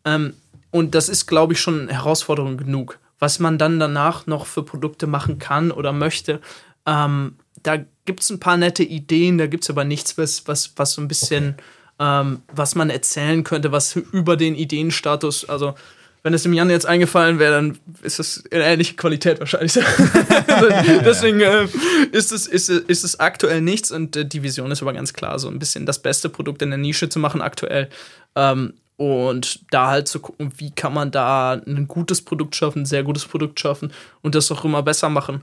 Ähm, und das ist, glaube ich, schon Herausforderung genug. Was man dann danach noch für Produkte machen kann oder möchte, ähm, da gibt es ein paar nette Ideen, da gibt es aber nichts, was, was, was so ein bisschen, ähm, was man erzählen könnte, was über den Ideenstatus, also wenn es dem Jan jetzt eingefallen wäre, dann ist das eine ähnliche Qualität wahrscheinlich. [LAUGHS] Deswegen äh, ist, es, ist, ist es aktuell nichts und äh, die Vision ist aber ganz klar, so ein bisschen das beste Produkt in der Nische zu machen aktuell. Ähm, und da halt zu gucken, wie kann man da ein gutes Produkt schaffen, ein sehr gutes Produkt schaffen und das auch immer besser machen.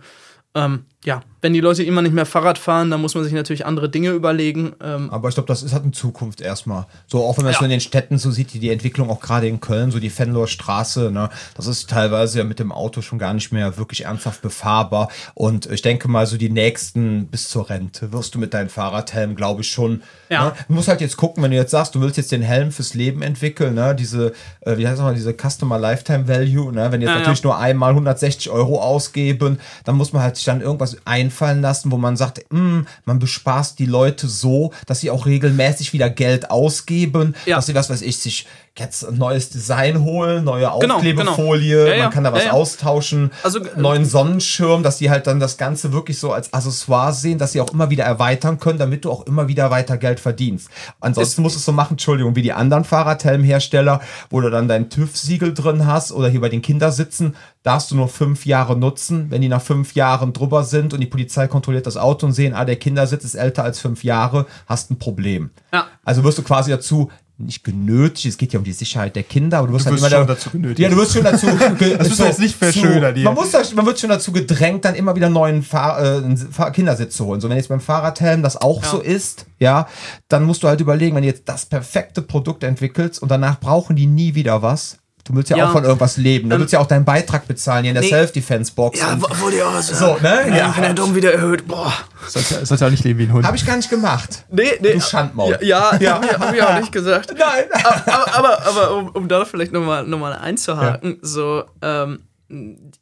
Ähm, ja, wenn die Leute immer nicht mehr Fahrrad fahren, dann muss man sich natürlich andere Dinge überlegen. Ähm, Aber ich glaube, das ist, hat eine Zukunft erstmal. So, auch wenn man es Ja. so in den Städten so sieht, die, die Entwicklung auch gerade in Köln, so die Fenloher Straße, ne, das ist teilweise ja mit dem Auto schon gar nicht mehr wirklich ernsthaft befahrbar. Und ich denke mal, so die nächsten bis zur Rente wirst du mit deinem Fahrradhelm, glaube ich, schon. Ja. Ne? Du musst halt jetzt gucken, wenn du jetzt sagst, du willst jetzt den Helm fürs Leben entwickeln, ne, diese, äh, wie heißt das mal, diese Customer Lifetime Value, ne, wenn jetzt Ja, natürlich nur einmal 160 Euro ausgeben, dann muss man halt sich dann irgendwas einfallen lassen, wo man sagt, "Hm, man bespaßt die Leute so, dass sie auch regelmäßig wieder Geld ausgeben, Ja. dass sie, was weiß ich, sich jetzt ein neues Design holen, neue Genau, Aufklebefolie, genau. Ja, ja. man kann da was Ja, ja. austauschen, Also, äh, neuen Sonnenschirm, dass die halt dann das Ganze wirklich so als Accessoire sehen, dass sie auch immer wieder erweitern können, damit du auch immer wieder weiter Geld verdienst. Ansonsten musst du es so machen, Entschuldigung, wie die anderen Fahrradhelmhersteller, wo du dann dein TÜV-Siegel drin hast oder hier bei den Kindersitzen, darfst du nur fünf Jahre nutzen. Wenn die nach fünf Jahren drüber sind und die Polizei kontrolliert das Auto und sehen, ah, der Kindersitz ist älter als fünf Jahre, hast ein Problem. Ja. Also wirst du quasi dazu nicht genötigt, es geht ja um die Sicherheit der Kinder, aber du wirst, Du halt immer schon da- dazu genötigt. Ja, du wirst schon dazu. [LAUGHS] das müssen wir jetzt nicht verschönern. Man, muss da, man wird schon dazu gedrängt, dann immer wieder einen neuen Fahr äh, Kindersitz zu holen. So, wenn jetzt beim Fahrradhelm das auch Ja. so ist, ja, dann musst du halt überlegen, wenn du jetzt das perfekte Produkt entwickelst und danach brauchen die nie wieder was. Du willst ja, Ja. auch von irgendwas leben. Du Ähm, willst ja auch deinen Beitrag bezahlen hier in der nee. Self-Defense-Box. ja, wollte ich auch sagen. so, ne? Ja, Ja. wenn der Dom wieder erhöht, boah. Sollte, sollte auch nicht leben wie ein Hund. Habe ich gar nicht gemacht. Nee, nee. Du Schandmaul. Ja, ja, hab, ich, hab ich auch nicht [LAUGHS] gesagt. Nein. aber, aber, aber um, um da vielleicht nochmal noch mal einzuhaken, so, ähm,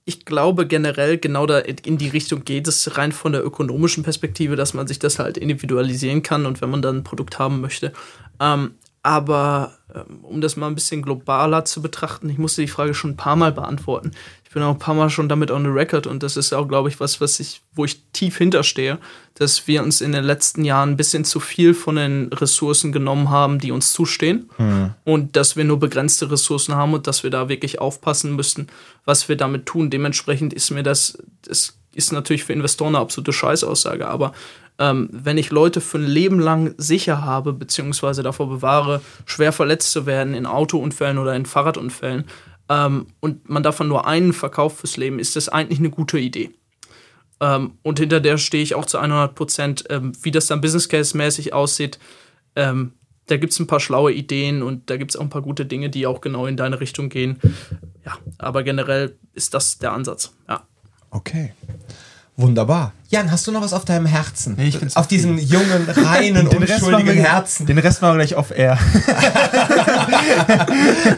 ich glaube generell genau da in die Richtung geht es rein von der ökonomischen Perspektive, dass man sich das halt individualisieren kann und wenn man dann ein Produkt haben möchte. Ähm, aber ähm, um das mal ein bisschen globaler zu betrachten, ich musste die Frage schon ein paar Mal beantworten. Ich bin auch ein paar Mal schon damit on the record und das ist auch, glaube ich, was, was ich, wo ich tief hinterstehe, dass wir uns in den letzten Jahren ein bisschen zu viel von den Ressourcen genommen haben, die uns zustehen und dass wir nur begrenzte Ressourcen haben und dass wir da wirklich aufpassen müssten, was wir damit tun. Dementsprechend ist mir das, das ist natürlich für Investoren eine absolute Scheißaussage, aber Ähm, wenn ich Leute für ein Leben lang sicher habe, beziehungsweise davor bewahre, schwer verletzt zu werden in Autounfällen oder in Fahrradunfällen, ähm, und man davon nur einen verkauft fürs Leben, ist das eigentlich eine gute Idee. Ähm, und hinter der stehe ich auch zu 100 Prozent. Ähm, wie das dann Business Case-mäßig aussieht, ähm, da gibt es ein paar schlaue Ideen und da gibt es auch ein paar gute Dinge, die auch genau in deine Richtung gehen. Ja, aber generell ist das der Ansatz. Ja. Okay. Wunderbar. Jan, hast du noch was auf deinem Herzen? Nee, ich bin's auf diesen jungen, [LAUGHS] reinen, Den unschuldigen wir, Herzen. den Rest machen wir gleich off-air. [LAUGHS]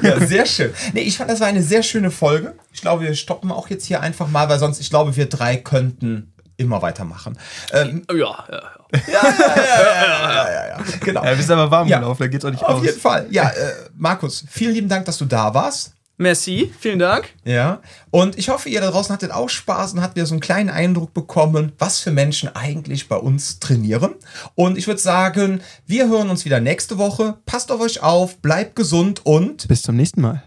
Ja, sehr schön. Nee, ich fand, das war eine sehr schöne Folge. Ich glaube, wir stoppen auch jetzt hier einfach mal, weil sonst, ich glaube, wir drei könnten immer weitermachen. Ähm, Ja, ja, ja. ja, ja, ja, ja, ja, ja, genau. Ja, wir sind aber warm Ja. gelaufen, da geht's auch nicht Auf aus. jeden Fall. Ja, äh, Markus, vielen lieben Dank, dass du da warst. Merci, vielen Dank. Ja. Und ich hoffe, ihr da draußen hattet auch Spaß und habt wieder so einen kleinen Eindruck bekommen, was für Menschen eigentlich bei uns trainieren. Und ich würde sagen, wir hören uns wieder nächste Woche. Passt auf euch auf, bleibt gesund und Bis zum nächsten Mal.